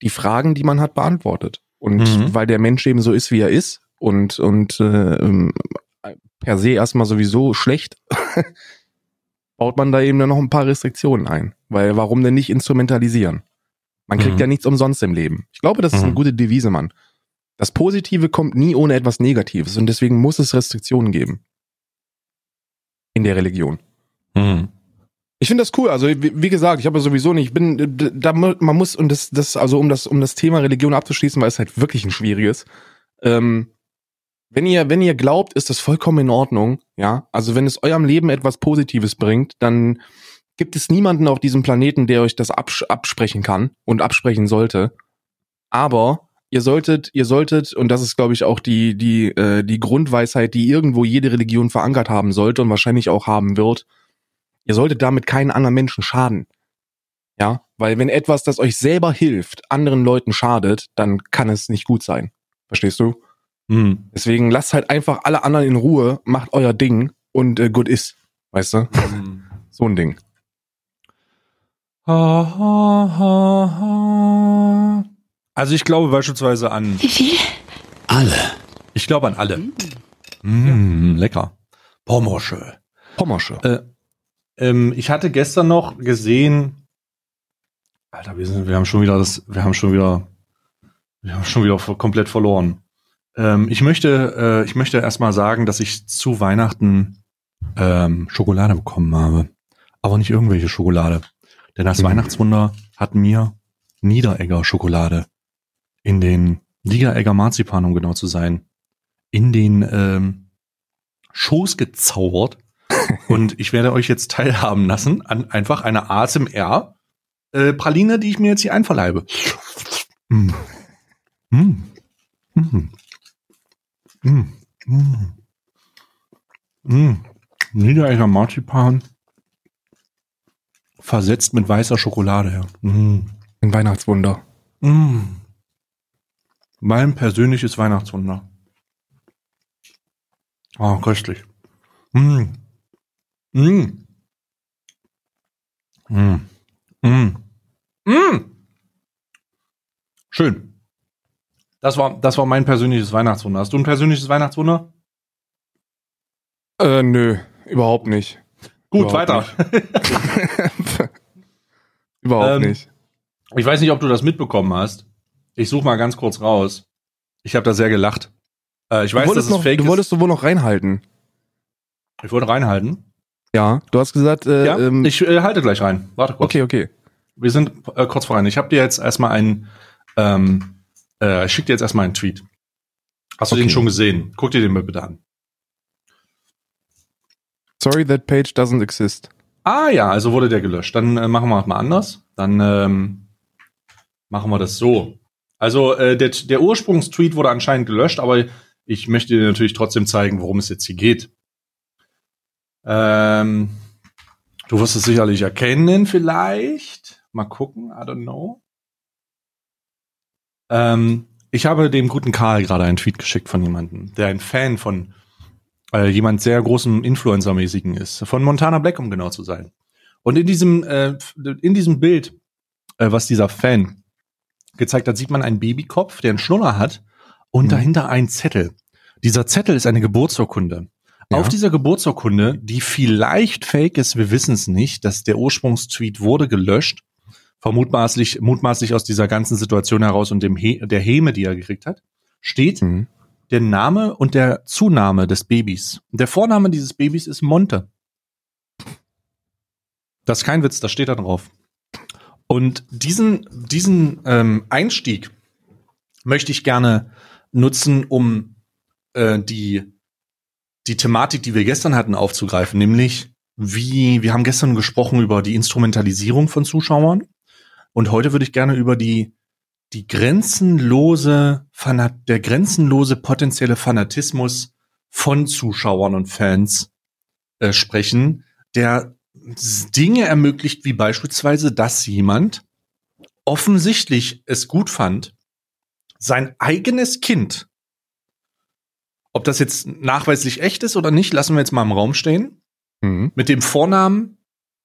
die Fragen, die man hat, beantwortet. Und Mhm. weil der Mensch eben so ist, wie er ist und, und äh, ähm, per se erstmal sowieso schlecht, baut man da eben dann noch ein paar Restriktionen ein. Weil warum denn nicht instrumentalisieren? Man kriegt Mhm. ja nichts umsonst im Leben. Ich glaube, das ist eine Mhm. gute Devise, Mann. Das Positive kommt nie ohne etwas Negatives und deswegen muss es Restriktionen geben. In der Religion. Mhm. Ich finde das cool. Also wie, gesagt, ich habe sowieso nicht, ich bin da man muss und das das also um das um das Thema Religion abzuschließen, weil es halt wirklich ein schwieriges. Ähm, wenn ihr wenn ihr glaubt, ist das vollkommen in Ordnung, ja? Also wenn es eurem Leben etwas Positives bringt, dann gibt es niemanden auf diesem Planeten, der euch das abs absprechen kann und absprechen sollte. Aber ihr solltet ihr solltet und das ist glaube ich auch die die äh, die Grundweisheit, die irgendwo jede Religion verankert haben sollte und wahrscheinlich auch haben wird ihr solltet damit keinen anderen Menschen schaden. Ja, weil wenn etwas, das euch selber hilft, anderen Leuten schadet, dann kann es nicht gut sein. Verstehst du? Mhm. Deswegen lasst halt einfach alle anderen in Ruhe, macht euer Ding und äh, gut ist. Weißt du? Mhm. So ein Ding. Ha, ha, ha, ha. Also ich glaube beispielsweise an, Wie viel? Alle. ich glaube an alle. Mm, lecker. Pommersche. Pommersche. Äh, ähm, ich hatte gestern noch gesehen, Alter, wir sind, wir haben schon wieder das, wir haben schon wieder, wir haben schon wieder komplett verloren. Ähm, ich möchte, äh, ich möchte erstmal sagen, dass ich zu Weihnachten ähm, Schokolade bekommen habe, aber nicht irgendwelche Schokolade, denn das Mhm. Weihnachtswunder hat mir Niederegger Schokolade in den Niederegger Marzipan, um genau zu sein, in den ähm, Schoß gezaubert. Und ich werde euch jetzt teilhaben lassen an einfach einer ASMR äh, die ich mir jetzt hier einverleibe. Mm. Mm. Mm. Mm. Mm. Mm. Niederegger Marzipan versetzt mit weißer Schokolade. Ja. Mm. Ein Weihnachtswunder. Mm. Mein persönliches Weihnachtswunder. Oh, köstlich. Mm. Mm. Mm. Mm. Mm. Schön. Das war, das war mein persönliches Weihnachtswunder. Hast du ein persönliches Weihnachtswunder? Äh, nö, überhaupt nicht. Gut, Überhaupt weiter. überhaupt Ähm, nicht. Ich weiß nicht, ob du das mitbekommen hast. Ich suche mal ganz kurz raus. Ich habe da sehr gelacht. Äh, ich Du weiß, dass wolltest, es noch, fake du ist. wolltest du wohl noch reinhalten. Ich wollte reinhalten. Ja, du hast gesagt, äh, ja, ähm, ich äh, halte gleich rein. Warte kurz. okay, okay. Wir sind äh, kurz voran. Ich habe dir jetzt erstmal einen, ähm, äh, ich schicke dir jetzt erstmal einen Tweet. Hast du Okay. den schon gesehen? Guck dir den mal bitte an. Sorry, that page doesn't exist. Ah ja, also wurde der gelöscht. Dann äh, machen wir mal anders. Dann ähm, machen wir das so. Also äh, der, der Ursprungstweet wurde anscheinend gelöscht, aber ich möchte dir natürlich trotzdem zeigen, worum es jetzt hier geht. Ähm, du wirst es sicherlich erkennen, vielleicht. Mal gucken, I don't know. Ähm, ich habe dem guten Karl gerade einen Tweet geschickt von jemandem, der ein Fan von äh, jemand sehr großem Influencer-mäßigen ist, von Montana Black, um genau zu sein. Und in diesem, äh, in diesem Bild, äh, was dieser Fan gezeigt hat, sieht man einen Babykopf, der einen Schnuller hat und Mhm. dahinter einen Zettel. Dieser Zettel ist eine Geburtsurkunde. Ja. Auf dieser Geburtsurkunde, die vielleicht fake ist, wir wissen es nicht, dass der Ursprungstweet wurde gelöscht, vermutmaßlich, mutmaßlich aus dieser ganzen Situation heraus und dem He der Häme, die er gekriegt hat, steht Mhm. der Name und der Zunahme des Babys. Der Vorname dieses Babys ist Monte. Das ist kein Witz, das steht da drauf. Und diesen, diesen ähm, Einstieg möchte ich gerne nutzen, um äh, die, die Thematik, die wir gestern hatten, aufzugreifen, nämlich wie, wir haben gestern gesprochen über die Instrumentalisierung von Zuschauern. Und heute würde ich gerne über die die grenzenlose, Fanat der grenzenlose potenzielle Fanatismus von Zuschauern und Fans äh, sprechen, der Dinge ermöglicht, wie beispielsweise, dass jemand offensichtlich es gut fand, sein eigenes Kind, ob das jetzt nachweislich echt ist oder nicht, lassen wir jetzt mal im Raum stehen, mhm. mit dem Vornamen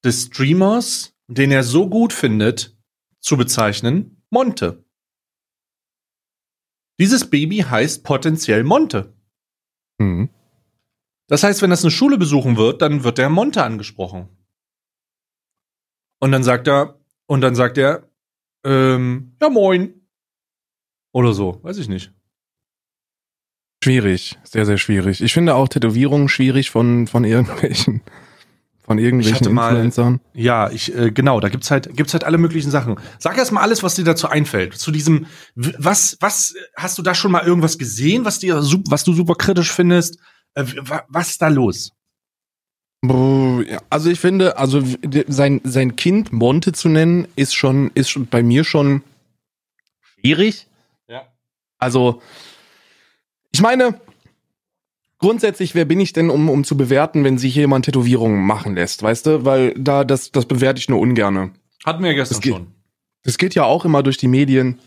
des Streamers, den er so gut findet, zu bezeichnen, Monte. Dieses Baby heißt potenziell Monte. Mhm. Das heißt, wenn das eine Schule besuchen wird, dann wird der Monte angesprochen. Und dann sagt er, und dann sagt er, ähm, ja moin. Oder so, weiß ich nicht. Schwierig, sehr, sehr schwierig. Ich finde auch Tätowierungen schwierig von, von irgendwelchen, von irgendwelchen mal, Influencern. Ja, ich, äh, genau, da gibt's halt, gibt's halt alle möglichen Sachen. Sag erst mal alles, was dir dazu einfällt. Zu diesem, was, was, hast du da schon mal irgendwas gesehen, was dir, was du super kritisch findest? Äh, was ist da los? Also ich finde, also sein, sein Kind Monte zu nennen, ist schon, ist schon bei mir schon schwierig. Ja. Also, ich meine, grundsätzlich, wer bin ich denn, um, um zu bewerten, wenn sich jemand Tätowierungen machen lässt, weißt du? Weil da, das, das bewerte ich nur ungerne. Hatten wir ja gestern das geht, schon. Das geht ja auch immer durch die Medien.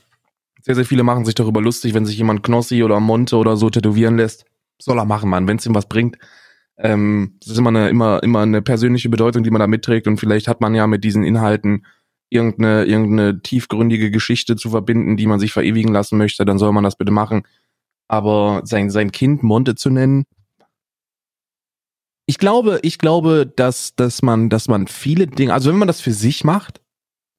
Sehr, sehr viele machen sich darüber lustig, wenn sich jemand Knossi oder Monte oder so tätowieren lässt. Soll er machen, Mann, wenn es ihm was bringt. Ähm, das ist immer eine, immer, immer eine persönliche Bedeutung, die man da mitträgt und vielleicht hat man ja mit diesen Inhalten irgendeine, irgendeine tiefgründige Geschichte zu verbinden, die man sich verewigen lassen möchte, dann soll man das bitte machen. Aber sein, sein Kind Monte zu nennen, ich glaube, ich glaube, dass, dass man, dass man viele Dinge, also wenn man das für sich macht,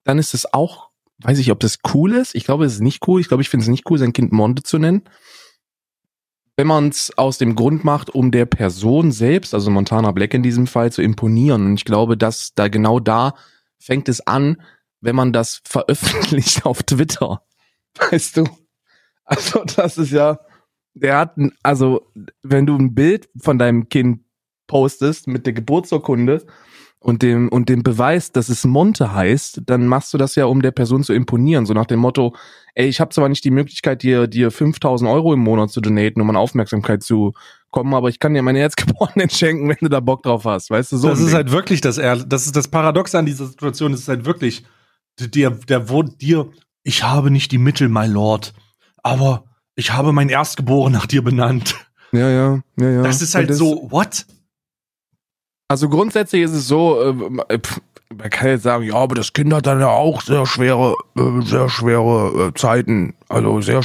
dann ist es auch, weiß ich, ob das cool ist. Ich glaube, es ist nicht cool. Ich glaube, ich finde es nicht cool, sein Kind Monte zu nennen wenn man es aus dem Grund macht, um der Person selbst, also Montana Black in diesem Fall, zu imponieren. Und ich glaube, dass da genau da fängt es an, wenn man das veröffentlicht auf Twitter. Weißt du? Also, das ist ja, der hat, also, wenn du ein Bild von deinem Kind postest mit der Geburtsurkunde und dem, und dem Beweis, dass es Monte heißt, dann machst du das ja, um der Person zu imponieren. So nach dem Motto, ey, ich habe zwar nicht die Möglichkeit, dir, dir 5000 Euro im Monat zu donaten, um an Aufmerksamkeit zu kommen, aber ich kann dir meine Herzgeborenen schenken, wenn du da Bock drauf hast. Weißt du, so. Das ist Ding. halt wirklich das, das ist das Paradox an dieser Situation. Das ist halt wirklich, der, der wurde dir, ich habe nicht die Mittel, my Lord, aber ich habe mein Erstgeboren nach dir benannt. Ja, ja, ja, ja. Das ist halt das, so, what? Also grundsätzlich ist es so, äh, man kann jetzt sagen, ja, aber das Kind hat dann ja auch sehr schwere, äh, sehr schwere äh, Zeiten. Also sehr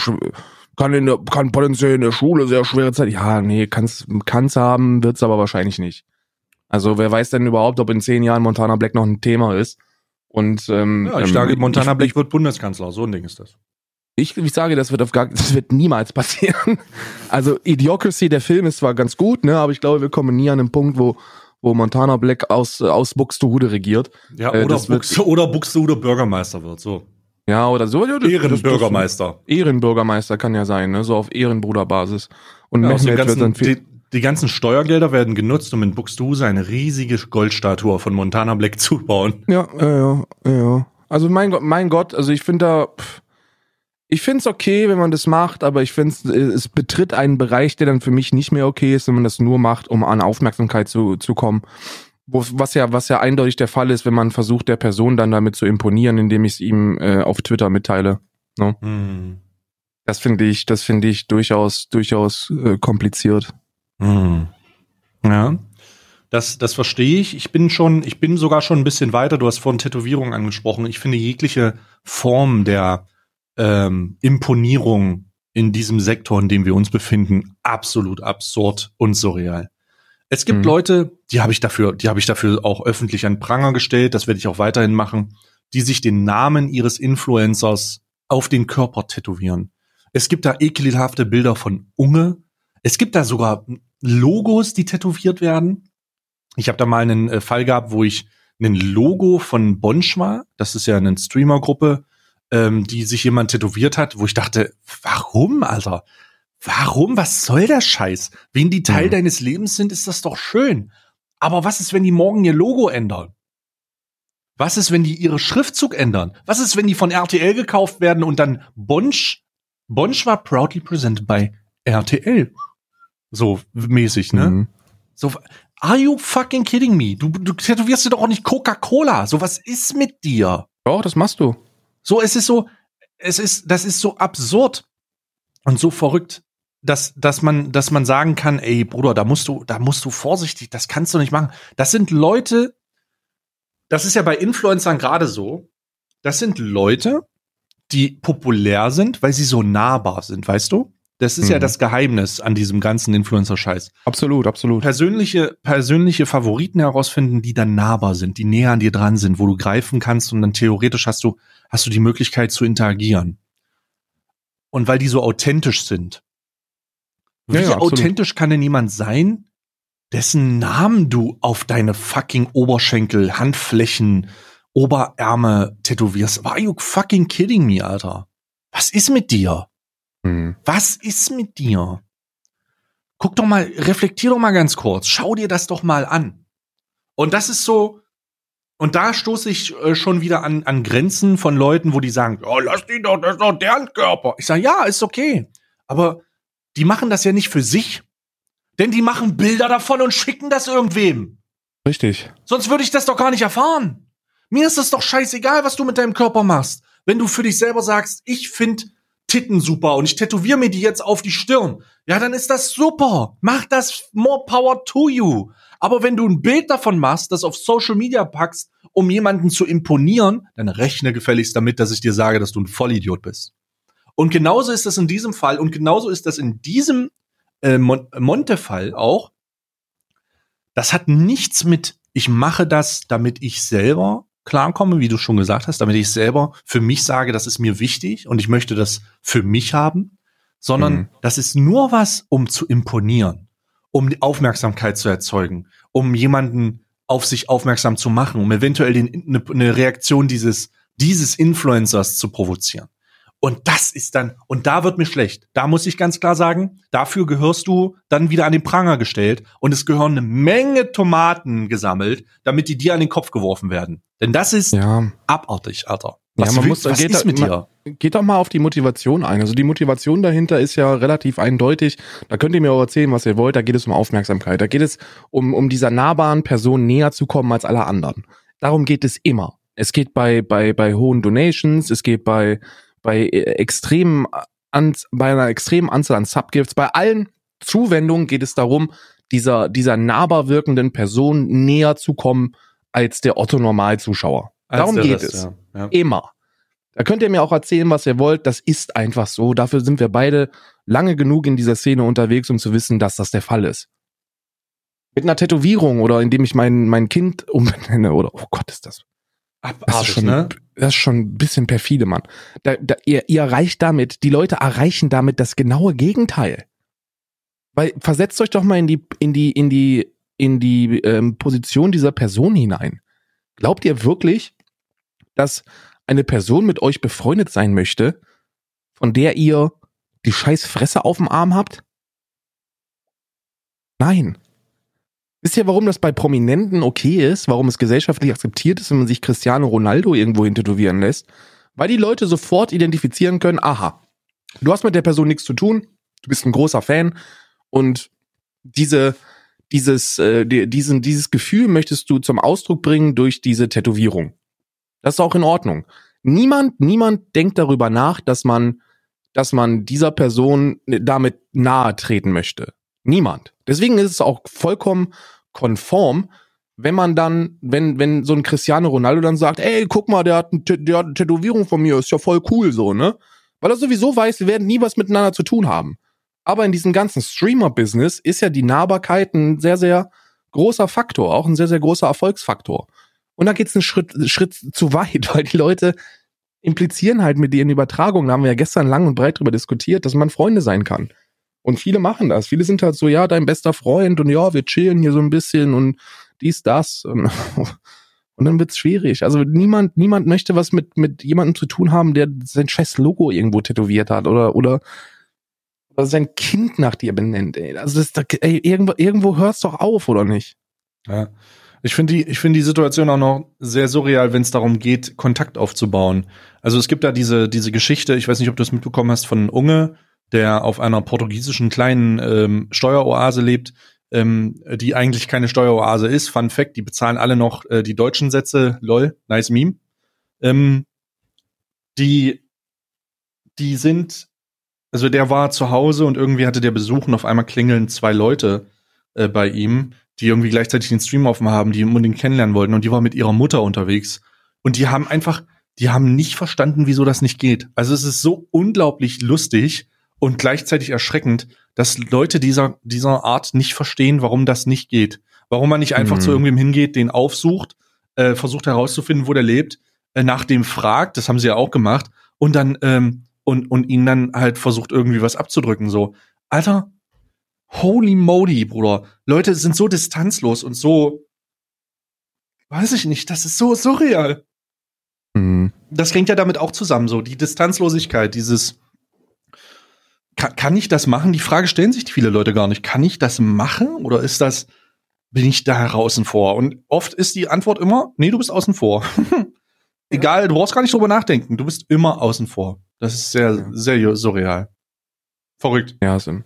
kann in der, kann potenziell in der Schule sehr schwere Zeiten. Ja, nee, kann's, kann's haben, wird's aber wahrscheinlich nicht. Also wer weiß denn überhaupt, ob in zehn Jahren Montana Black noch ein Thema ist? Und ähm, ja, ich sage, ähm, Montana ich, Black wird Bundeskanzler. So ein Ding ist das. Ich, ich sage, das wird auf gar, das wird niemals passieren. Also Idiocracy, der Film ist zwar ganz gut, ne, aber ich glaube, wir kommen nie an den Punkt, wo wo Montana Black aus, aus Buxtehude regiert. Ja, äh, oder, äh, Buxte, oder Buxtehude Bürgermeister wird, so. Ja, oder so. Ja, Ehrenbürgermeister. Ehrenbürgermeister kann ja sein, ne? so auf Ehrenbruderbasis. Und ja, Mehmet ganzen, wird dann viel die, die ganzen Steuergelder werden genutzt, um in Buxtehude eine riesige Goldstatue von Montana Black zu bauen. Ja, ja, ja, ja. Also mein Gott, mein Gott, also ich finde da, pff, ich finde es okay, wenn man das macht, aber ich finde es betritt einen Bereich, der dann für mich nicht mehr okay ist, wenn man das nur macht, um an Aufmerksamkeit zu, zu kommen. Wo, was ja, was ja eindeutig der Fall ist, wenn man versucht, der Person dann damit zu imponieren, indem ich es ihm äh, auf Twitter mitteile. Ne? Hm. Das finde ich, das finde ich durchaus, durchaus äh, kompliziert. Hm. Ja. Das, das verstehe ich. Ich bin schon, ich bin sogar schon ein bisschen weiter. Du hast vorhin Tätowierungen angesprochen. Ich finde jegliche Form der ähm, Imponierung in diesem Sektor, in dem wir uns befinden, absolut absurd und surreal. Es gibt mhm. Leute, die habe ich dafür, die habe ich dafür auch öffentlich an Pranger gestellt, das werde ich auch weiterhin machen, die sich den Namen ihres Influencers auf den Körper tätowieren. Es gibt da ekelhafte Bilder von Unge. Es gibt da sogar Logos, die tätowiert werden. Ich habe da mal einen äh, Fall gehabt, wo ich ein Logo von Bonschwa, das ist ja eine Streamer-Gruppe, ähm, die sich jemand tätowiert hat, wo ich dachte, warum, Alter? Warum? Was soll der Scheiß? Wenn die Teil mhm. deines Lebens sind, ist das doch schön. Aber was ist, wenn die morgen ihr Logo ändern? Was ist, wenn die ihre Schriftzug ändern? Was ist, wenn die von RTL gekauft werden und dann Bonsch, Bonsch war proudly presented by RTL. So mäßig, ne? Mhm. So, are you fucking kidding me? Du, du tätowierst dir doch auch nicht Coca-Cola. So, was ist mit dir? Doch, das machst du. So, es ist so, es ist, das ist so absurd und so verrückt, dass, dass man, dass man sagen kann, ey, Bruder, da musst du, da musst du vorsichtig, das kannst du nicht machen. Das sind Leute, das ist ja bei Influencern gerade so, das sind Leute, die populär sind, weil sie so nahbar sind, weißt du? Das ist mhm. ja das Geheimnis an diesem ganzen Influencer-Scheiß. Absolut, absolut. Persönliche, persönliche Favoriten herausfinden, die dann nahbar sind, die näher an dir dran sind, wo du greifen kannst und dann theoretisch hast du, hast du die Möglichkeit zu interagieren. Und weil die so authentisch sind. Wie ja, ja, authentisch kann denn jemand sein, dessen Namen du auf deine fucking Oberschenkel, Handflächen, Oberärme tätowierst? Are you fucking kidding me, Alter? Was ist mit dir? Hm. Was ist mit dir? Guck doch mal, reflektier doch mal ganz kurz. Schau dir das doch mal an. Und das ist so, und da stoße ich äh, schon wieder an, an Grenzen von Leuten, wo die sagen, oh, lass die doch, das ist doch deren Körper. Ich sage, ja, ist okay. Aber die machen das ja nicht für sich. Denn die machen Bilder davon und schicken das irgendwem. Richtig. Sonst würde ich das doch gar nicht erfahren. Mir ist es doch scheißegal, was du mit deinem Körper machst. Wenn du für dich selber sagst, ich finde Titten super und ich tätowiere mir die jetzt auf die Stirn, ja, dann ist das super. Mach das more power to you. Aber wenn du ein Bild davon machst, das auf Social Media packst, um jemanden zu imponieren, dann rechne gefälligst damit, dass ich dir sage, dass du ein Vollidiot bist. Und genauso ist das in diesem Fall und genauso ist das in diesem äh, Mon Monte-Fall auch. Das hat nichts mit, ich mache das, damit ich selber klarkomme, wie du schon gesagt hast, damit ich selber für mich sage, das ist mir wichtig und ich möchte das für mich haben, sondern mhm. das ist nur was, um zu imponieren, um die Aufmerksamkeit zu erzeugen, um jemanden auf sich aufmerksam zu machen, um eventuell den, eine, eine Reaktion dieses, dieses Influencers zu provozieren. Und das ist dann, und da wird mir schlecht. Da muss ich ganz klar sagen, dafür gehörst du dann wieder an den Pranger gestellt und es gehören eine Menge Tomaten gesammelt, damit die dir an den Kopf geworfen werden. Denn das ist ja. abartig, Alter. Was, ja, man muss, was geht ist mit dir? Geht doch mal auf die Motivation ein. Also die Motivation dahinter ist ja relativ eindeutig. Da könnt ihr mir auch erzählen, was ihr wollt. Da geht es um Aufmerksamkeit. Da geht es um, um dieser nahbaren Person näher zu kommen als alle anderen. Darum geht es immer. Es geht bei, bei, bei hohen Donations, es geht bei, bei äh, extremen an, bei einer extremen Anzahl an Subgifts, bei allen Zuwendungen geht es darum, dieser, dieser nahbar wirkenden Person näher zu kommen als der Otto Normalzuschauer. Darum geht Rest, es. Ja. Ja. Immer. Da könnt ihr mir auch erzählen, was ihr wollt. Das ist einfach so. Dafür sind wir beide lange genug in dieser Szene unterwegs, um zu wissen, dass das der Fall ist. Mit einer Tätowierung oder indem ich mein, mein Kind umbenenne oder, oh Gott, ist das Abartig, das ist schon, ne? Das ist schon ein bisschen perfide, Mann. Da, da, ihr, ihr erreicht damit, die Leute erreichen damit das genaue Gegenteil. Weil versetzt euch doch mal in die, in die, in die, in die ähm, Position dieser Person hinein. Glaubt ihr wirklich, dass eine Person mit euch befreundet sein möchte, von der ihr die scheiß Fresse auf dem Arm habt? Nein. Wisst ihr, warum das bei Prominenten okay ist, warum es gesellschaftlich akzeptiert ist, wenn man sich Cristiano Ronaldo irgendwo hin tätowieren lässt? Weil die Leute sofort identifizieren können, aha, du hast mit der Person nichts zu tun, du bist ein großer Fan und diese, dieses, äh, diesen, dieses Gefühl möchtest du zum Ausdruck bringen durch diese Tätowierung. Das ist auch in Ordnung. Niemand, niemand denkt darüber nach, dass man, dass man dieser Person damit nahe treten möchte. Niemand. Deswegen ist es auch vollkommen konform, wenn man dann, wenn, wenn so ein Cristiano Ronaldo dann sagt, ey, guck mal, der hat, ein, der hat eine Tätowierung von mir, ist ja voll cool so, ne? Weil er sowieso weiß, wir werden nie was miteinander zu tun haben. Aber in diesem ganzen Streamer-Business ist ja die Nahbarkeit ein sehr, sehr großer Faktor, auch ein sehr, sehr großer Erfolgsfaktor. Und da geht's einen Schritt, Schritt zu weit, weil die Leute implizieren halt mit ihren Übertragungen, da haben wir ja gestern lang und breit drüber diskutiert, dass man Freunde sein kann. Und viele machen das. Viele sind halt so, ja, dein bester Freund und ja, wir chillen hier so ein bisschen und dies, das. Und, und dann wird's schwierig. Also niemand, niemand möchte was mit, mit jemandem zu tun haben, der sein scheiß Logo irgendwo tätowiert hat oder, oder, oder sein Kind nach dir benennt, ey. Also das, ey, irgendwo, irgendwo hört's doch auf, oder nicht? Ja. Ich finde die, ich finde die Situation auch noch sehr surreal, wenn es darum geht, Kontakt aufzubauen. Also es gibt da diese, diese Geschichte, ich weiß nicht, ob du es mitbekommen hast, von Unge, der auf einer portugiesischen kleinen ähm, Steueroase lebt, ähm, die eigentlich keine Steueroase ist. Fun Fact, die bezahlen alle noch äh, die deutschen Sätze. Lol, nice Meme. Ähm, die, die sind, also der war zu Hause und irgendwie hatte der Besuch und auf einmal klingeln zwei Leute äh, bei ihm, die irgendwie gleichzeitig den Stream offen haben, die unbedingt kennenlernen wollten und die war mit ihrer Mutter unterwegs und die haben einfach, die haben nicht verstanden, wieso das nicht geht. Also es ist so unglaublich lustig und gleichzeitig erschreckend, dass Leute dieser, dieser Art nicht verstehen, warum das nicht geht. Warum man nicht einfach mhm. zu irgendwem hingeht, den aufsucht, äh, versucht herauszufinden, wo der lebt, äh, nach dem fragt, das haben sie ja auch gemacht, und dann, ähm, und, und ihn dann halt versucht, irgendwie was abzudrücken. So, Alter, holy moly, Bruder. Leute sind so distanzlos und so, weiß ich nicht, das ist so surreal. Mhm. Das hängt ja damit auch zusammen, so die Distanzlosigkeit, dieses, kann, kann ich das machen? Die Frage stellen sich viele Leute gar nicht. Kann ich das machen oder ist das, bin ich da außen vor? Und oft ist die Antwort immer, nee, du bist außen vor. Egal, du brauchst gar nicht drüber nachdenken. Du bist immer außen vor. Das ist sehr, sehr surreal. Verrückt. Ja, Sim.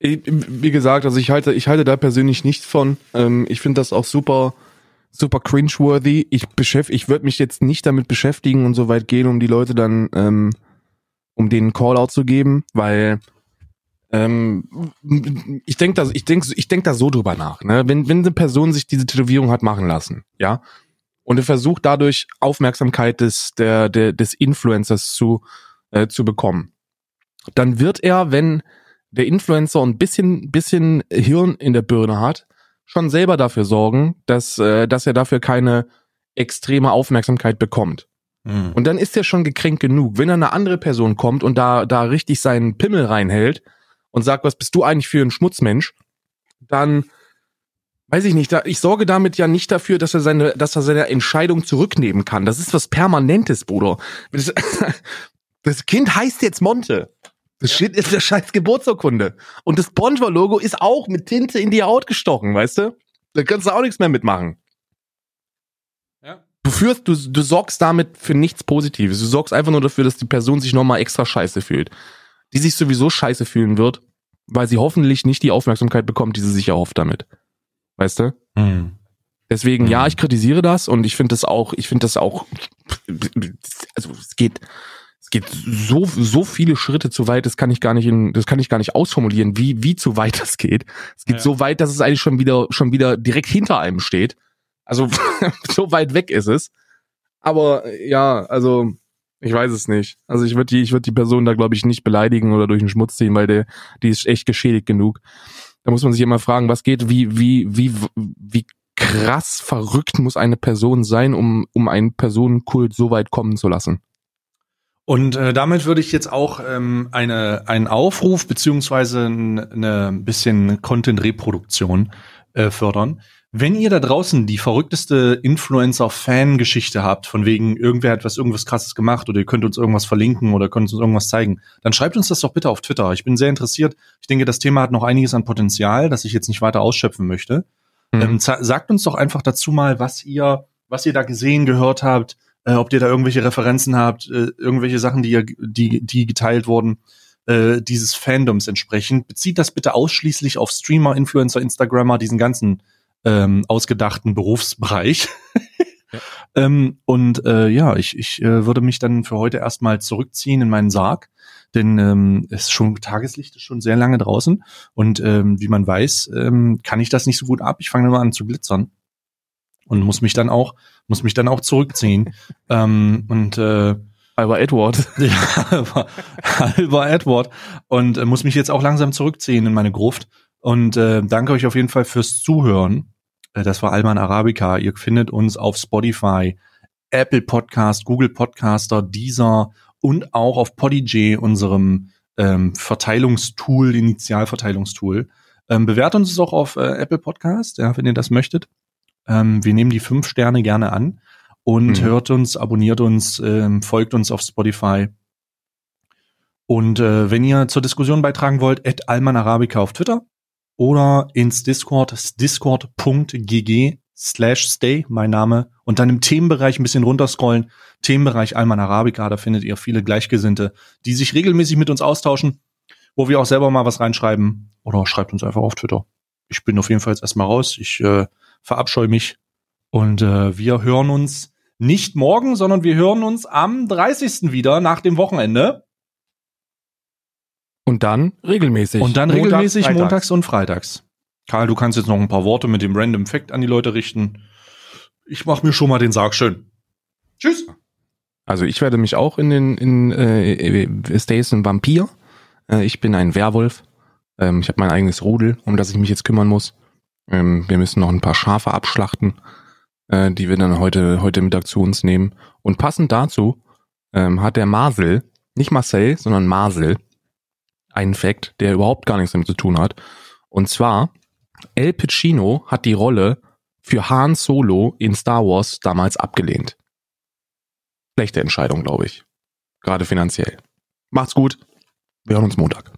Wie gesagt, also ich halte, ich halte da persönlich nichts von. Ähm, ich finde das auch super, super cringeworthy. Ich beschäftige, ich würde mich jetzt nicht damit beschäftigen und so weit gehen, um die Leute dann ähm, um den Callout zu geben, weil ähm, ich denke da, ich denk, ich denk da so drüber nach. Ne? Wenn, wenn eine Person sich diese Tätowierung hat machen lassen, ja, und er versucht dadurch Aufmerksamkeit des, der, der, des Influencers zu, äh, zu bekommen, dann wird er, wenn der Influencer ein bisschen, bisschen Hirn in der Birne hat, schon selber dafür sorgen, dass, äh, dass er dafür keine extreme Aufmerksamkeit bekommt. Mhm. Und dann ist er schon gekränkt genug. Wenn dann eine andere Person kommt und da, da richtig seinen Pimmel reinhält und sagt, was bist du eigentlich für ein Schmutzmensch, dann weiß ich nicht, da, ich sorge damit ja nicht dafür, dass er seine, dass er seine Entscheidung zurücknehmen kann. Das ist was Permanentes, Bruder. Das, das Kind heißt jetzt Monte. Das steht ist der scheiß Geburtsurkunde. Und das Spongebob-Logo ist auch mit Tinte in die Haut gestochen, weißt du? Da kannst du auch nichts mehr mitmachen. Du führst, du, du sorgst damit für nichts Positives. Du sorgst einfach nur dafür, dass die Person sich nochmal extra scheiße fühlt. Die sich sowieso scheiße fühlen wird, weil sie hoffentlich nicht die Aufmerksamkeit bekommt, die sie sich erhofft damit. Weißt du? Mhm. Deswegen, mhm. ja, ich kritisiere das und ich finde das auch, ich finde das auch, also es geht, es geht so, so viele Schritte zu weit, das kann ich gar nicht in, das kann ich gar nicht ausformulieren, wie, wie zu weit das geht. Es geht ja. so weit, dass es eigentlich schon wieder, schon wieder direkt hinter einem steht also so weit weg ist es. Aber ja, also ich weiß es nicht. Also ich würde die, ich würde die Person da glaube ich nicht beleidigen oder durch den Schmutz ziehen, weil der, die ist echt geschädigt genug. Da muss man sich immer fragen, was geht, wie, wie, wie, wie krass verrückt muss eine Person sein, um, um einen Personenkult so weit kommen zu lassen. Und äh, damit würde ich jetzt auch ähm, eine, einen Aufruf beziehungsweise eine bisschen Content-Reproduktion äh, fördern. Wenn ihr da draußen die verrückteste Influencer-Fan-Geschichte habt, von wegen irgendwer hat was irgendwas krasses gemacht oder ihr könnt uns irgendwas verlinken oder könnt uns irgendwas zeigen, dann schreibt uns das doch bitte auf Twitter. Ich bin sehr interessiert. Ich denke, das Thema hat noch einiges an Potenzial, das ich jetzt nicht weiter ausschöpfen möchte. Mhm. Ähm, sagt uns doch einfach dazu mal, was ihr, was ihr da gesehen, gehört habt, äh, ob ihr da irgendwelche Referenzen habt, äh, irgendwelche Sachen, die, ihr, die, die geteilt wurden äh, dieses Fandoms entsprechend. Bezieht das bitte ausschließlich auf Streamer, Influencer, Instagrammer, diesen ganzen ähm, ausgedachten Berufsbereich. ja. ähm, und äh, ja, ich, ich äh, würde mich dann für heute erstmal zurückziehen in meinen Sarg, denn ähm, es ist schon Tageslicht ist schon sehr lange draußen und ähm, wie man weiß, ähm, kann ich das nicht so gut ab. Ich fange mal an zu glitzern und muss mich dann auch muss mich dann auch zurückziehen ähm, und äh, Alba Edward. Ja, Alba Edward. Und äh, muss mich jetzt auch langsam zurückziehen in meine Gruft. Und äh, danke euch auf jeden Fall fürs Zuhören. Äh, das war Alman Arabica. Ihr findet uns auf Spotify, Apple Podcast, Google Podcaster, Deezer und auch auf Podigy, unserem ähm, Verteilungstool, Initialverteilungstool. Ähm, bewertet uns auch auf äh, Apple Podcast, ja, wenn ihr das möchtet. Ähm, wir nehmen die fünf Sterne gerne an und mhm. hört uns, abonniert uns, ähm, folgt uns auf Spotify. Und äh, wenn ihr zur Diskussion beitragen wollt, at Alman Arabica auf Twitter oder ins Discord, discord.gg slash stay, mein Name, und dann im Themenbereich ein bisschen runterscrollen. Themenbereich Alman Arabica, da findet ihr viele Gleichgesinnte, die sich regelmäßig mit uns austauschen, wo wir auch selber mal was reinschreiben. Oder schreibt uns einfach auf Twitter. Ich bin auf jeden Fall jetzt erstmal raus. Ich äh, verabscheue mich. Und äh, wir hören uns nicht morgen, sondern wir hören uns am 30. wieder nach dem Wochenende. Und dann regelmäßig. Und dann Montags, regelmäßig freitags. montags und freitags. Karl, du kannst jetzt noch ein paar Worte mit dem Random Fact an die Leute richten. Ich mach mir schon mal den Sarg schön. Tschüss. Also ich werde mich auch in den in äh, Stays ein Vampir. Äh, ich bin ein Werwolf. Ähm, ich habe mein eigenes Rudel, um das ich mich jetzt kümmern muss. Ähm, wir müssen noch ein paar Schafe abschlachten, äh, die wir dann heute heute Mittag zu uns nehmen. Und passend dazu ähm, hat der Marcel, nicht Marcel, sondern Marcel, einen Fact, der überhaupt gar nichts damit zu tun hat. Und zwar El Pacino hat die Rolle für Han Solo in Star Wars damals abgelehnt. Schlechte Entscheidung, glaube ich. Gerade finanziell. Macht's gut. Wir hören uns Montag.